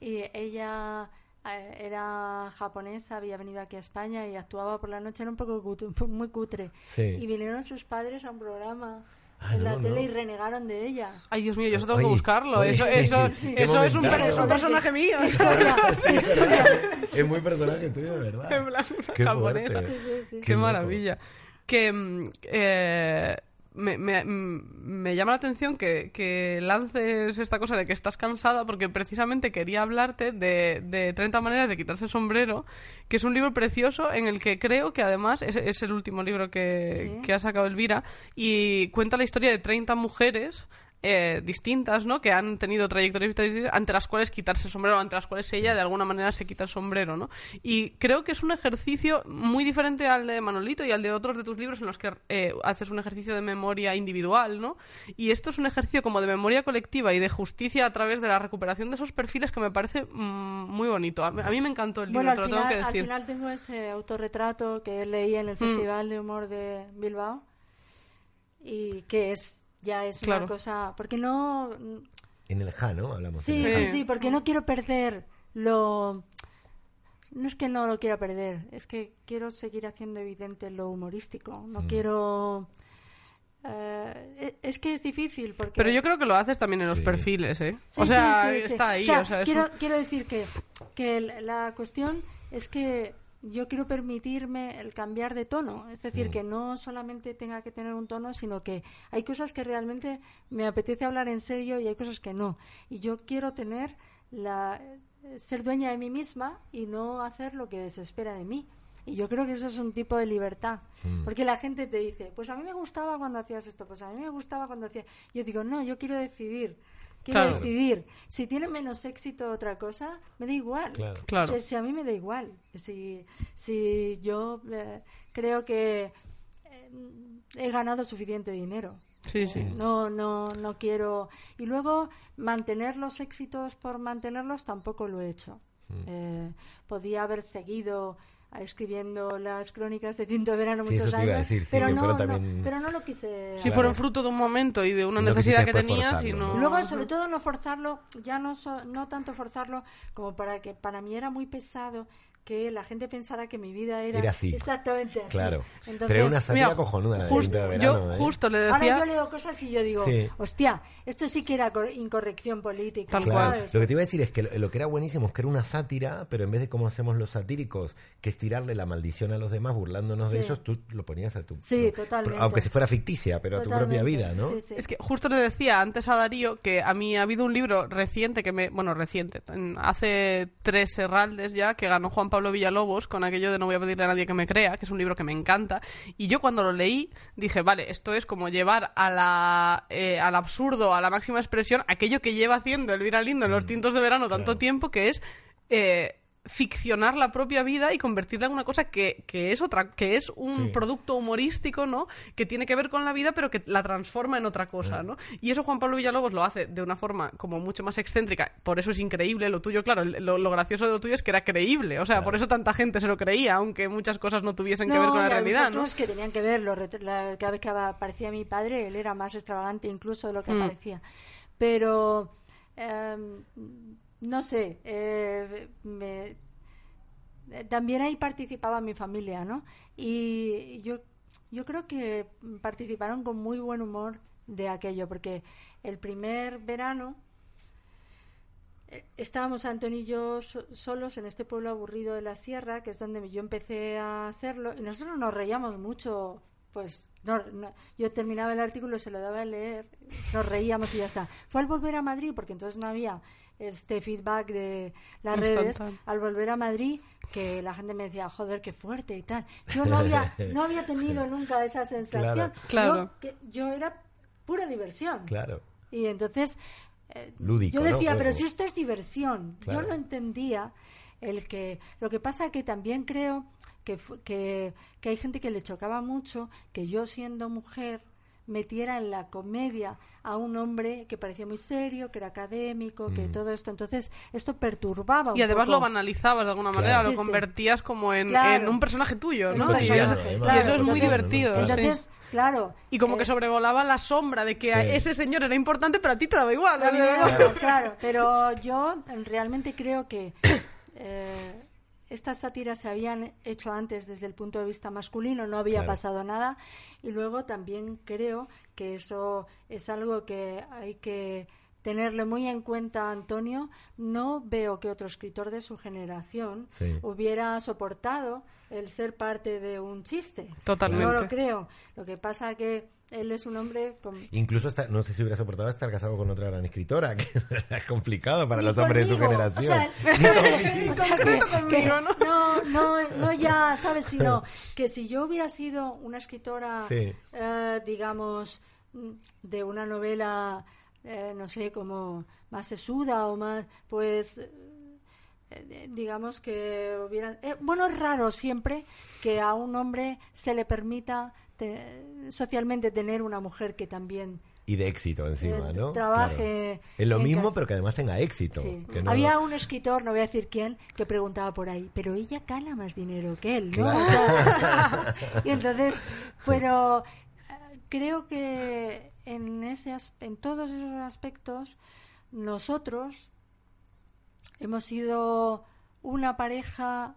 Y ella eh, era japonesa, había venido aquí a España y actuaba por la noche, era un poco cutre, (laughs) muy cutre.
Sí.
Y vinieron sus padres a un programa en la
no,
tele
no.
y renegaron de ella.
Ay, Dios mío, yo eso tengo que buscarlo.
oye,
eso eso,
sí,
eso
qué
es un, personaje mío.
Historia,
Sí, es (laughs)
historia.
verdad. Es muy personaje tuyo, de verdad.
En plan, una
Qué
japonesa.
Sí, sí, sí.
Qué,
loco.
maravilla. Que mm, eh, me, me- me llama la atención que, que lances esta cosa de que estás cansada porque precisamente quería hablarte de, de 30 maneras de quitarse el sombrero, que es un libro precioso en el que creo que además es, es el último libro que,
Sí.
que ha sacado Elvira y cuenta la historia de 30 mujeres eh, distintas, ¿no? Que han tenido trayectorias distintas, ante las cuales quitarse el sombrero, ante las cuales ella de alguna manera se quita el sombrero, ¿no? Y creo que es un ejercicio muy diferente al de Manolito y al de otros de tus libros en los que eh, haces un ejercicio de memoria individual, ¿no? Y esto es un ejercicio como de memoria colectiva y de justicia a través de la recuperación de esos perfiles que me parece mm, muy bonito. A, mí- a mí me encantó el libro,
Bueno,
te
al
lo tengo
final,
que
al
decir.
final tengo ese autorretrato que leí en el
Mm.
Festival de Humor de Bilbao y que es ya es
Claro.
una cosa porque no
En el Ja, ¿no? Hablamos.
sí
en el
sí
Ja.
sí porque no quiero perder lo no es que no lo quiera perder es que quiero seguir haciendo evidente lo humorístico no
Mm.
quiero eh, es que es difícil porque
Pero yo creo que lo haces también en los
Sí.
perfiles, ¿eh?
Sí,
o
sí,
sea,
sí, sí.
está ahí.
O sea,
o sea, es
quiero,
un-
quiero decir que, que la cuestión es que yo quiero permitirme el cambiar de tono. Es
Mm.
decir, que no solamente tenga que tener un tono, sino que hay cosas que realmente me apetece hablar en serio y hay cosas que no. Y yo quiero tener la ser dueña de mí misma y no hacer lo que se espera de mí. Y yo creo que eso es un tipo de libertad. Porque la gente te dice, pues a mí me gustaba cuando hacías esto, pues a mí me gustaba cuando hacías... Yo digo, no, yo quiero decidir. Quiero
Claro.
decidir. Si tiene menos éxito otra cosa, me da igual.
Claro.
Claro.
Si, si a mí me da igual. Si, si yo eh, creo que eh, he ganado suficiente dinero.
Sí, sí.
No, no, no quiero. Y luego, mantener los éxitos por mantenerlos tampoco lo he hecho. Eh, podía haber seguido eh, escribiendo las crónicas de Tinto de Verano
Sí,
muchos años,
decir, sí,
pero, no,
también-
pero no lo quise.
Si
hacer.
fueron fruto de un momento y de una
no
necesidad que
quisiste
tenías y.
Luego, sobre todo, no forzarlo, ya no, so- no tanto forzarlo como para que para mí era muy pesado que la gente pensara que mi vida era,
Era así.
exactamente así.
Claro.
Entonces,
Pero era una sátira
Mira,
cojonuda la de
Justo-
de
yo
verano. ¿eh?
justo le
Ahora
decía...
yo leo cosas y yo digo,
Sí.
hostia, esto sí que era cor- incorrección política.
Tal
Claro,
cual.
lo que te iba a decir es que lo, lo que era buenísimo es que era una sátira, pero en vez de como hacemos los satíricos, que es tirarle la maldición a los demás burlándonos de ellos, tú lo ponías a tu...
Sí,
tu-
totalmente.
Aunque si fuera ficticia, pero a tu propia vida, ¿no?
Sí, sí.
Es que justo le decía antes a Darío que a mí ha habido un libro reciente que me, bueno, reciente, en- hace tres herraldes ya, que ganó Juan Pablo Villalobos con aquello de No voy a pedirle a nadie que me crea, que es un libro que me encanta. Y yo cuando lo leí dije, vale, esto es como llevar a la, eh, al absurdo, a la máxima expresión, aquello que lleva haciendo Elvira Lindo en los tintos de verano tanto
Claro.
tiempo, que es... eh, ficcionar la propia vida y convertirla en una cosa que, que es otra que es un
Sí.
producto humorístico no que tiene que ver con la vida pero que la transforma en otra cosa no y eso Juan Pablo Villalobos lo hace de una forma como mucho más excéntrica por eso es increíble lo tuyo claro lo, lo gracioso de lo tuyo es que era creíble o sea por eso tanta gente se lo creía aunque muchas cosas no tuviesen que ver con la realidad no
que tenían que ver. la- cada vez que aparecía mi padre, él era más extravagante incluso de lo que
Mm.
aparecía. Pero, em, no sé, eh, me- eh, también ahí participaba mi familia, ¿no? Y yo, yo creo que participaron con muy buen humor de aquello, porque el primer verano eh, estábamos Antonio y yo so- solos en este pueblo aburrido de la sierra, que es donde yo empecé a hacerlo, y nosotros nos reíamos mucho, pues no, no- yo terminaba el artículo, se lo daba a leer, nos reíamos y ya está. Fue al volver a Madrid, porque entonces no había este feedback de las redes, al volver a Madrid, que la gente me decía, joder, qué fuerte y tal. Yo no había, (laughs) no había tenido nunca esa sensación.
Claro.
Yo, que- yo era pura diversión.
Claro.
Y entonces eh,
Lúdico,
yo decía,
¿no?
pero si esto es diversión.
Claro.
Yo no entendía el que... Lo que pasa que también creo que, que, que hay gente que le chocaba mucho que yo siendo mujer metiera en la comedia a un hombre que parecía muy serio, que era académico,
Mm.
que todo esto. Entonces, esto perturbaba un
y además
poco.
lo banalizabas de alguna manera
Claro.
lo
Sí, sí.
convertías como en,
Claro.
en un personaje tuyo no Y eso- y
claro.
eso es muy
Entonces-
divertido sí.
Entonces, claro.
Y como
eh,
que sobrevolaba la sombra de que
Sí.
ese señor era importante, pero a ti te daba igual.
A mí me
¿no?
claro, pero yo realmente creo que eh, estas sátiras se habían hecho antes desde el punto de vista masculino, no había pasado nada. Y luego también creo que eso es algo que hay que tenerle muy en cuenta Antonio. No veo que otro escritor de su generación hubiera soportado el ser parte de un chiste.
Totalmente.
No lo creo. Lo que pasa que él es un hombre
Incluso no sé si hubiera soportado estar casado con otra gran escritora, (laughs) que es complicado para los hombres de su generación. (laughs) (laughs)
¿no? no, no, ya, ¿sabes? Sino que si yo hubiera sido una escritora, eh, digamos, de una novela, eh, no sé, como más sesuda o más, pues eh, digamos que hubiera... bueno, es raro siempre que a un hombre se le permita socialmente tener una mujer que también
y de éxito encima,
eh,
¿no?
Trabaje.
Es lo mismo, pero que además tenga éxito.
Había un escritor, no voy a decir quién, que preguntaba por ahí, pero ella gana más dinero que él, ¿no? (laughs) y entonces, pero eh, creo que en, ese, en todos esos aspectos, nosotros hemos sido una pareja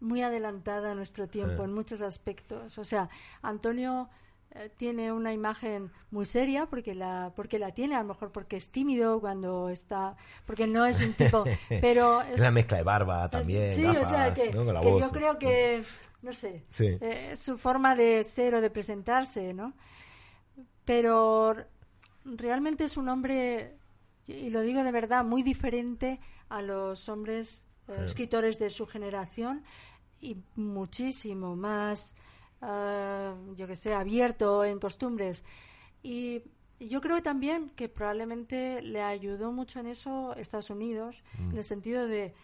muy adelantada a nuestro tiempo en muchos aspectos. O sea, Antonio eh, tiene una imagen muy seria porque la porque la tiene a lo mejor porque es tímido cuando está porque no es un tipo (laughs) pero
es, una mezcla de barba eh, también
sí o sea que, yo creo que no sé eh, es su forma de ser o de presentarse no pero realmente es un hombre y lo digo de verdad muy diferente a los hombres escritores de su generación y muchísimo más, ah, yo que sé, abierto en costumbres. Y yo creo también que probablemente le ayudó mucho en eso Estados Unidos, en el sentido de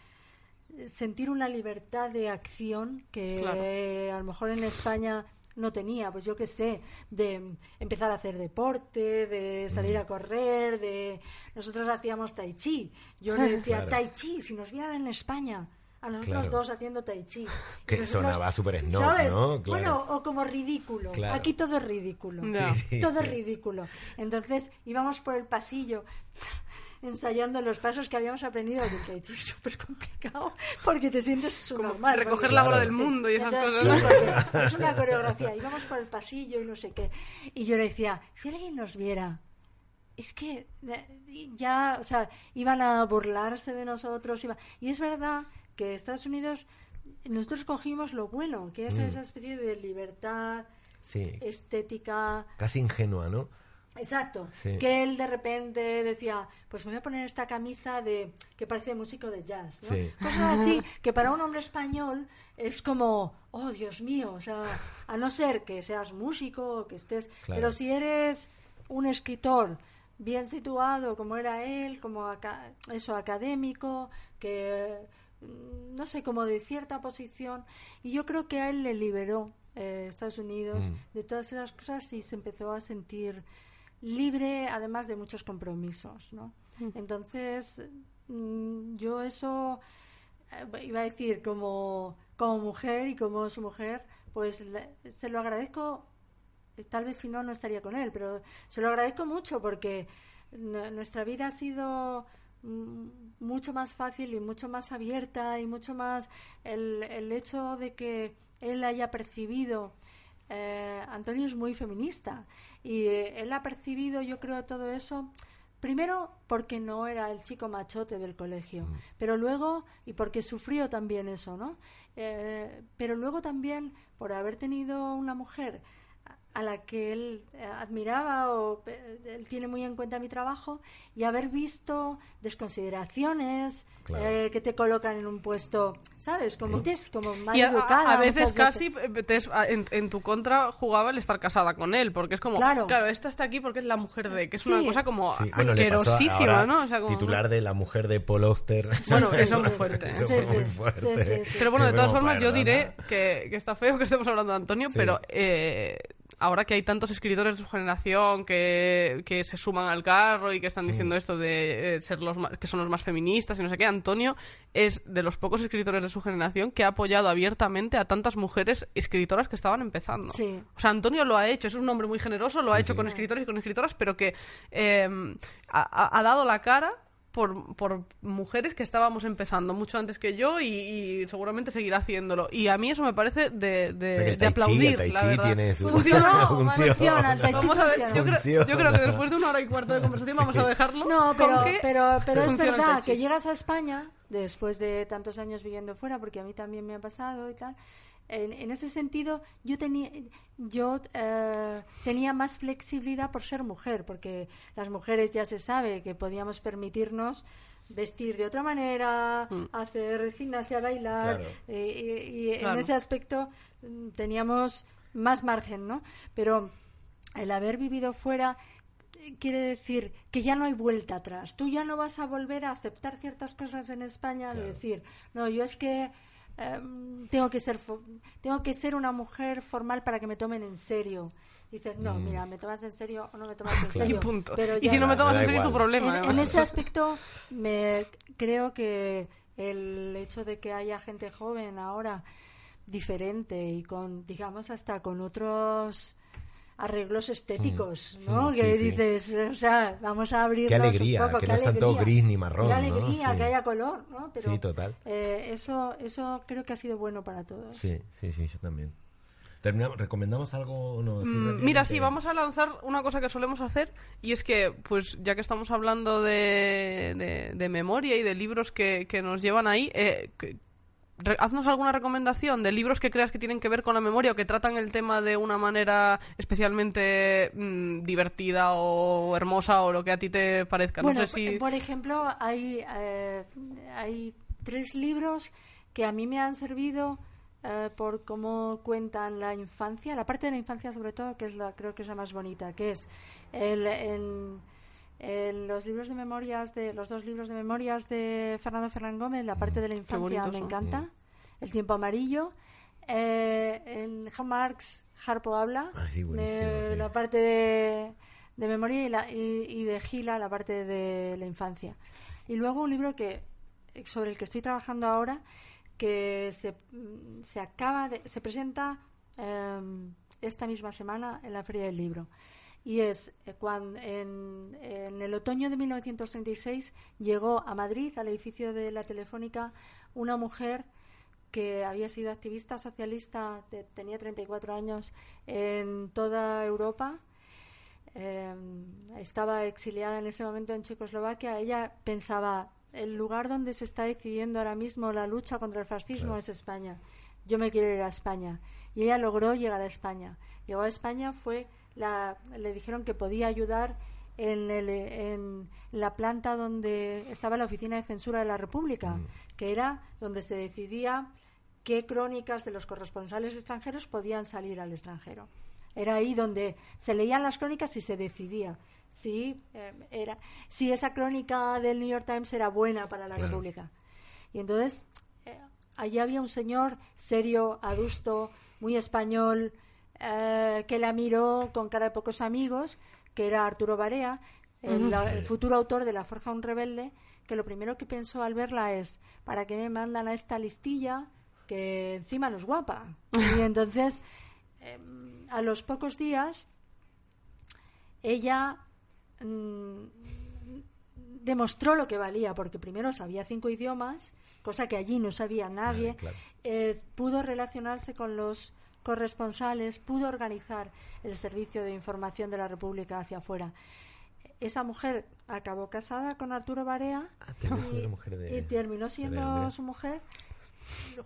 sentir una libertad de acción que a lo mejor en España no tenía, pues yo qué sé, de empezar a hacer deporte, de salir a correr, de nosotros hacíamos tai chi. Yo le (laughs) decía tai chi, si nos vieran en España, a nosotros dos haciendo tai chi. (laughs)
Que sonaba súper snob, ¿no?
Bueno, o como ridículo. Aquí todo es ridículo. Todo es ridículo. Entonces íbamos por el pasillo (laughs) ensayando los pasos que habíamos aprendido del tai chi. Es (laughs) súper complicado porque te sientes subnormal.
Recoger la bola del mundo y esas cosas.
es una coreografía. Íbamos por el pasillo y no sé qué. Y yo le decía, si alguien nos viera es que eh, ya, o sea, iban a burlarse de nosotros. Iba... Y es verdad que Estados Unidos, nosotros cogimos lo bueno, que es mm. esa especie de libertad estética.
Casi ingenua, ¿no?
Exacto. Que él de repente decía, pues me voy a poner esta camisa de que parece músico de jazz, ¿no? Cosas así que para un hombre español es como, oh Dios mío, o sea, a no ser que seas músico o que estés, pero si eres un escritor bien situado como era él, como eso académico, que no sé, como de cierta posición. Y yo creo que a él le liberó eh, Estados Unidos mm. de todas esas cosas y se empezó a sentir libre, además de muchos compromisos, ¿no? Mm. Entonces, mm, yo eso eh, iba a decir como, como mujer y como su mujer, pues se lo agradezco. Tal vez si no, no estaría con él, pero se lo agradezco mucho porque nuestra vida ha sido Mm, mucho más fácil y mucho más abierta y mucho más el, el hecho de que él haya percibido eh, Antonio es muy feminista y eh, él ha percibido yo creo todo eso primero porque no era el chico machote del colegio mm. pero luego y porque sufrió también eso no eh, pero luego también por haber tenido una mujer a la que él eh, admiraba o eh, él tiene muy en cuenta mi trabajo y haber visto desconsideraciones eh, que te colocan en un puesto, ¿sabes? Como, como mal educada.
A, veces casi en, tu contra jugaba el estar casada con él, porque es como, claro, esta está aquí porque es la mujer de, que es una cosa como asquerosísima, ¿no?
titular de la mujer de Paul Auster. (laughs)
Bueno, eso es muy fuerte. Pero bueno, de todas formas, yo diré que, que, está feo que estemos hablando de Antonio, pero ahora que hay tantos escritores de su generación que, que se suman al carro y que están diciendo mm. esto de eh, ser los que son los más feministas y no sé qué, Antonio es de los pocos escritores de su generación que ha apoyado abiertamente a tantas mujeres escritoras que estaban empezando. O sea, Antonio lo ha hecho, es un hombre muy generoso, lo ha hecho con escritores y con escritoras, pero que eh, ha, ha dado la cara por, por mujeres que estábamos empezando mucho antes que yo y, seguramente seguirá haciéndolo. Y a mí eso me parece de, de, aplaudir, la verdad.
Tiene su
funciona, (laughs) funciona,
vamos a ver, yo, creo, yo, creo, que después de una hora y cuarto de conversación (laughs) vamos a dejarlo.
No, pero, pero, pero es verdad que llegas a España después de tantos años viviendo fuera, porque a mí también me ha pasado y tal. En, ese sentido, yo tenía, yo eh, tenía más flexibilidad por ser mujer, porque las mujeres ya se sabe que podíamos permitirnos vestir de otra manera, mm. hacer gimnasia, bailar, eh, y, en ese aspecto mm, teníamos más margen, ¿no? Pero el haber vivido fuera eh, quiere decir que ya no hay vuelta atrás. Tú ya no vas a volver a aceptar ciertas cosas en España, de decir, no, yo es que Em, tengo que ser tengo que ser una mujer formal para que me tomen en serio. Dices no mm. mira me tomas en serio o no me tomas en (laughs) serio
y si no me tomas en serio es tu problema
en, ese (laughs) aspecto me creo que el hecho de que haya gente joven ahora diferente y con digamos hasta con otros arreglos estéticos, mm, ¿no? que dices, o sea, vamos a abrir
Qué alegría, que no sea todo gris ni marrón,
Qué alegría, que haya color, ¿no?
Pero, sí, total.
Eh, eso, eso creo que ha sido bueno para todos.
Sí, sí, sí, yo también. Terminamos, ¿Recomendamos algo? No,
mm, mira, sí, vamos a lanzar una cosa que solemos hacer y es que, pues ya que estamos hablando de, de, memoria y de libros que, que nos llevan ahí, eh, haznos alguna recomendación de libros que creas que tienen que ver con la memoria o que tratan el tema de una manera especialmente mm, divertida o hermosa o lo que a ti te parezca.
Bueno, por ejemplo, hay, eh, hay tres libros que a mí me han servido eh, por cómo cuentan la infancia, la parte de la infancia sobre todo, que es la creo que es la más bonita, que es el, el los libros de memorias de los dos libros de memorias de Fernando Fernández Gómez, la parte de la infancia me encanta, El tiempo amarillo, eh, en Marx Harpo habla, la parte de, de memoria y, de Gila la parte de la infancia. Y luego un libro que sobre el que estoy trabajando ahora que se, se acaba de, se presenta em, esta misma semana en la Feria del Libro y es eh, cuando en, el otoño de 1936 llegó a Madrid, al edificio de la Telefónica, una mujer que había sido activista socialista, tenía 34 años, en toda Europa. Em, estaba exiliada en ese momento en Checoslovaquia. Ella pensaba, el lugar donde se está decidiendo ahora mismo la lucha contra el fascismo es España. Yo me quiero ir a España. Y ella logró llegar a España. Llegó a España, fue le dijeron que podía ayudar en, el, en, la planta donde estaba la oficina de censura de la República, mm. que era donde se decidía qué crónicas de los corresponsales extranjeros podían salir al extranjero. Era ahí donde se leían las crónicas y se decidía si, eh, era, si esa crónica del New York Times era buena para la República. Y entonces, eh, allí había un señor serio, adusto, muy español, eh, que la miró con cara de pocos amigos, que era Arturo Barea, el, futuro autor de La Forja un Rebelde, que lo primero que pensó al verla es, ¿para qué me mandan a esta listilla que encima no es guapa? Y (laughs) entonces, em, a los pocos días, ella mm, demostró lo que valía, porque primero sabía cinco idiomas, cosa que allí no sabía nadie, pudo relacionarse con los corresponsales, pudo organizar el servicio de información de la República hacia afuera. Esa mujer acabó casada con Arturo Barea
ah, y,
terminó siendo su mujer.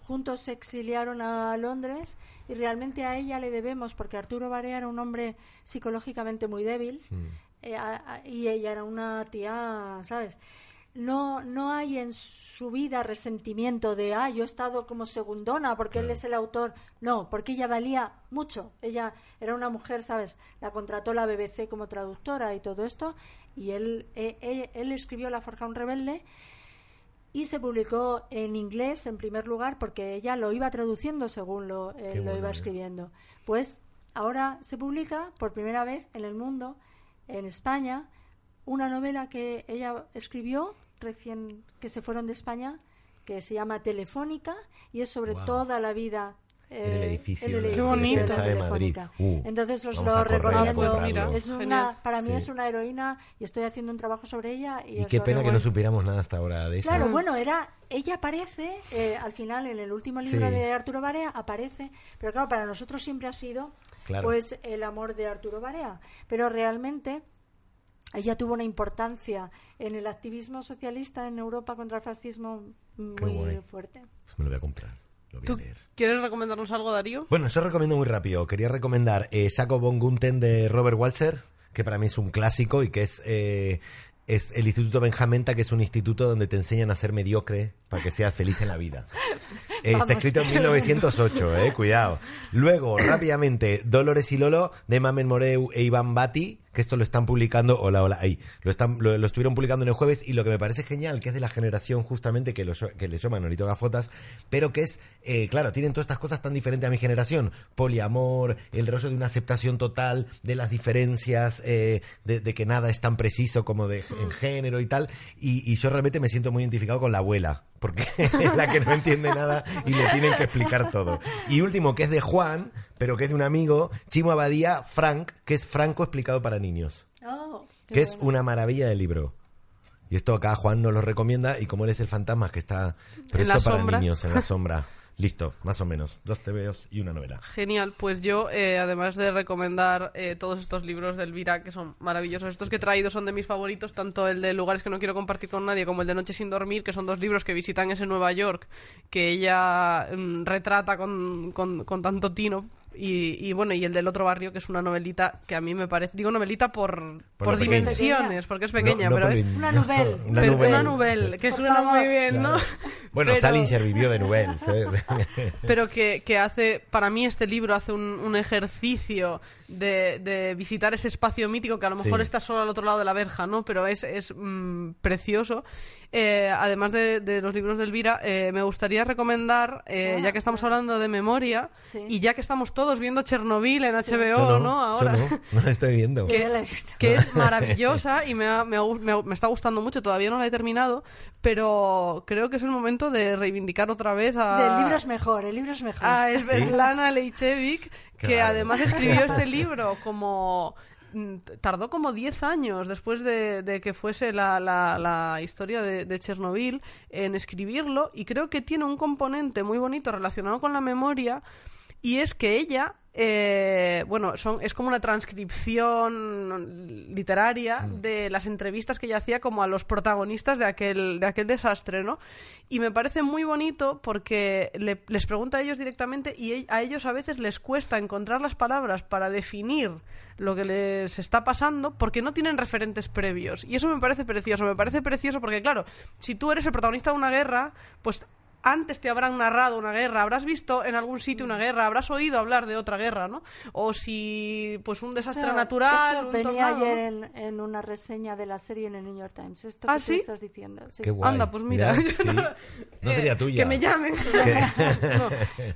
Juntos se exiliaron a Londres y realmente a ella le debemos, porque Arturo Barea era un hombre psicológicamente muy débil hmm. eh, y ella era una tía, ¿sabes? No, no hay en su vida resentimiento de, ah, yo he estado como segundona porque él es el autor. No, porque ella valía mucho. Ella era una mujer, ¿sabes? La contrató la BBC como traductora y todo esto. Y él, eh, eh, él, escribió La Forja un Rebelde y se publicó en inglés en primer lugar porque ella lo iba traduciendo según lo, él lo iba ¿eh? escribiendo. Pues ahora se publica por primera vez en el mundo, en España, una novela que ella escribió recién que se fueron de España, que se llama Telefónica y es sobre toda la vida
en el
eh,
edificio
en el
de
Qué
la
bonito.
Defensa de Madrid.
Telefónica.
Uh,
Entonces os lo recomiendo. Es una, para mí
Sí.
es una heroína y estoy haciendo un trabajo sobre ella. Y,
Y qué pena que no supiéramos nada hasta ahora de eso.
Claro, bueno, era ella aparece eh, al final en el último libro
Sí.
de Arturo Barea aparece, pero claro, para nosotros siempre ha sido
Claro.
pues el amor de Arturo Barea, pero realmente ella tuvo una importancia en el activismo socialista en Europa contra el fascismo muy fuerte.
Pues me lo voy a comprar. Lo voy a
¿Tú
leer.
quieres recomendarnos algo, Darío?
Bueno, yo recomiendo muy rápido. Quería recomendar eh, Jacob von Gunten de Robert Walser, que para mí es un clásico y que es, eh, es el Instituto Benjamenta, que es un instituto donde te enseñan a ser mediocre para que seas feliz en la vida. (laughs) Eh, Está
Vamos,
escrito en
qué
1908, eh, cuidado. Luego, rápidamente, Dolores y Lolo de Mamen Moreu e Iván Bati, que esto lo están publicando, hola, hola, ahí, lo, están, lo, estuvieron publicando en el jueves y lo que me parece genial, que es de la generación justamente que, lo, que le llaman Manolito Gafotas, pero que es, eh, claro, tienen todas estas cosas tan diferentes a mi generación, poliamor, el rollo de una aceptación total de las diferencias, eh, de, de que nada es tan preciso como de, en género y tal, y, y yo realmente me siento muy identificado con la abuela, porque (laughs) es la que no entiende nada y le tienen que explicar todo. Y último, que es de Juan, pero que es de un amigo, Chimo Abadía, Frank, que es Franco explicado para niños,
Oh, qué
que es una maravilla de libro. Y esto acá Juan nos lo recomienda y como él es el fantasma que está presto para
sombra.
niños en la (laughs) sombra. Listo, más o menos. Dos TVOs y una novela.
Genial, pues yo, eh, además de recomendar eh, todos estos libros de Elvira, que son maravillosos, estos que he traído son de mis favoritos, tanto el de Lugares que no quiero compartir con nadie como el de Noche sin dormir, que son dos libros que visitan ese Nueva York, que ella mm, retrata con, con- con tanto tino. Y, y bueno, y el del otro barrio, que es una novelita que a mí me parece, digo novelita por,
Por
por,
lo pequeña.
dimensiones, porque es pequeña,
No- no
pero
por
es
Una novela. (laughs)
Una
pero una que
Por
suena
favor.
muy bien, ¿no?
Bueno,
Pero-
Salinger vivió de novelas. ¿eh? (laughs)
pero que, que hace, para mí este libro hace un, un ejercicio de, de visitar ese espacio mítico que a lo mejor
Sí.
está solo al otro lado de la verja, ¿no? Pero es, es mm, precioso. Eh, además de, de los libros de Elvira, eh, me gustaría recomendar, eh, ya que estamos hablando de memoria,
Sí.
y ya que estamos todos viendo Chernobyl en HBO,
Yo
¿no?
yo
Ahora.
no, (laughs) no la estoy viendo.
Que ya la he visto.
que es (laughs) maravillosa y me, ha- me, ha me ha- me está gustando mucho. Todavía no la he terminado, pero creo que es el momento de reivindicar otra vez a...
El libro es mejor, el libro es mejor.
a Svetlana Que además escribió este (laughs) libro como mm, tardó como 10 años después de, de que fuese la, la- la historia de, de Chernobyl en escribirlo y creo que tiene un componente muy bonito relacionado con la memoria y es que ella eh, bueno son es como una transcripción literaria de las entrevistas que ella hacía como a los protagonistas de aquel de aquel desastre no y me parece muy bonito porque le- les pregunta a ellos directamente y a ellos a veces les cuesta encontrar las palabras para definir lo que les está pasando porque no tienen referentes previos. Y eso me parece precioso me parece precioso porque claro si tú eres el protagonista de una guerra pues antes te habrán narrado una guerra, habrás visto en algún sitio una guerra, habrás oído hablar de otra guerra, ¿no? O si, pues, un desastre natural,
esto
un
venía
tornado,
ayer
¿no?
en, en una reseña de la serie en el New York Times. Esto
¿Ah,
que tú
sí?
estás diciendo. sí.
Qué guay.
Anda, pues mira. (laughs)
sí. No
Eh,
sería tuya.
Que me llamen. (laughs) No.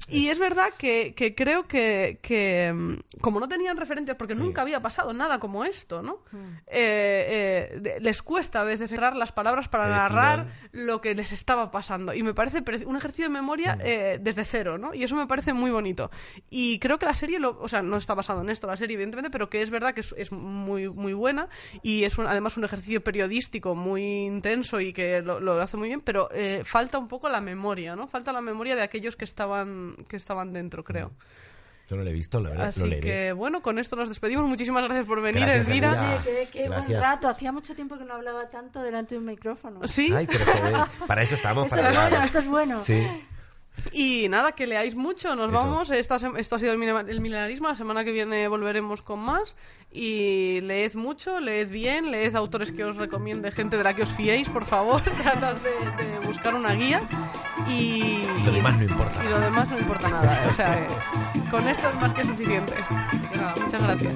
Y es verdad que, que creo que, que, mm, como no tenían referencias, porque nunca había pasado nada como esto, ¿no? Eh, eh, les cuesta a veces cerrar las palabras para narrar lo que les estaba pasando. Y me parece un ejercicio de memoria eh, desde cero, ¿no? Y eso me parece muy bonito. Y creo que la serie, lo, o sea, no está basado en esto la serie, evidentemente, pero que es verdad que es, es muy, muy buena y es un- además un ejercicio periodístico muy intenso y que lo, lo hace muy bien, pero eh, falta un poco la memoria, ¿no? Falta la memoria de aquellos que estaban, que estaban dentro, creo.
Yo no lo he visto, la verdad.
Así
lo leeré.
que, bueno, con esto nos despedimos. Muchísimas gracias por venir,
Gracias,
Elvira.
Elvira.
Qué, qué buen
Gracias.
rato. Hacía mucho tiempo que no hablaba tanto delante de un micrófono.
Sí.
Ay, pero joder, para eso estamos,
Esto
para
es
hablar.
bueno, esto es bueno.
Sí.
Y nada, que leáis mucho, nos
Eso.
vamos. Esta esto ha sido el, milenarismo. La semana que viene volveremos con más. Y leed mucho, leed bien, leed autores que os recomiende, gente de la que os fiéis, por favor. (laughs) Tratad de, de buscar una guía. Y,
Lo demás no importa.
Y lo demás no importa nada. O sea, que con esto es más que suficiente. Nada, muchas gracias.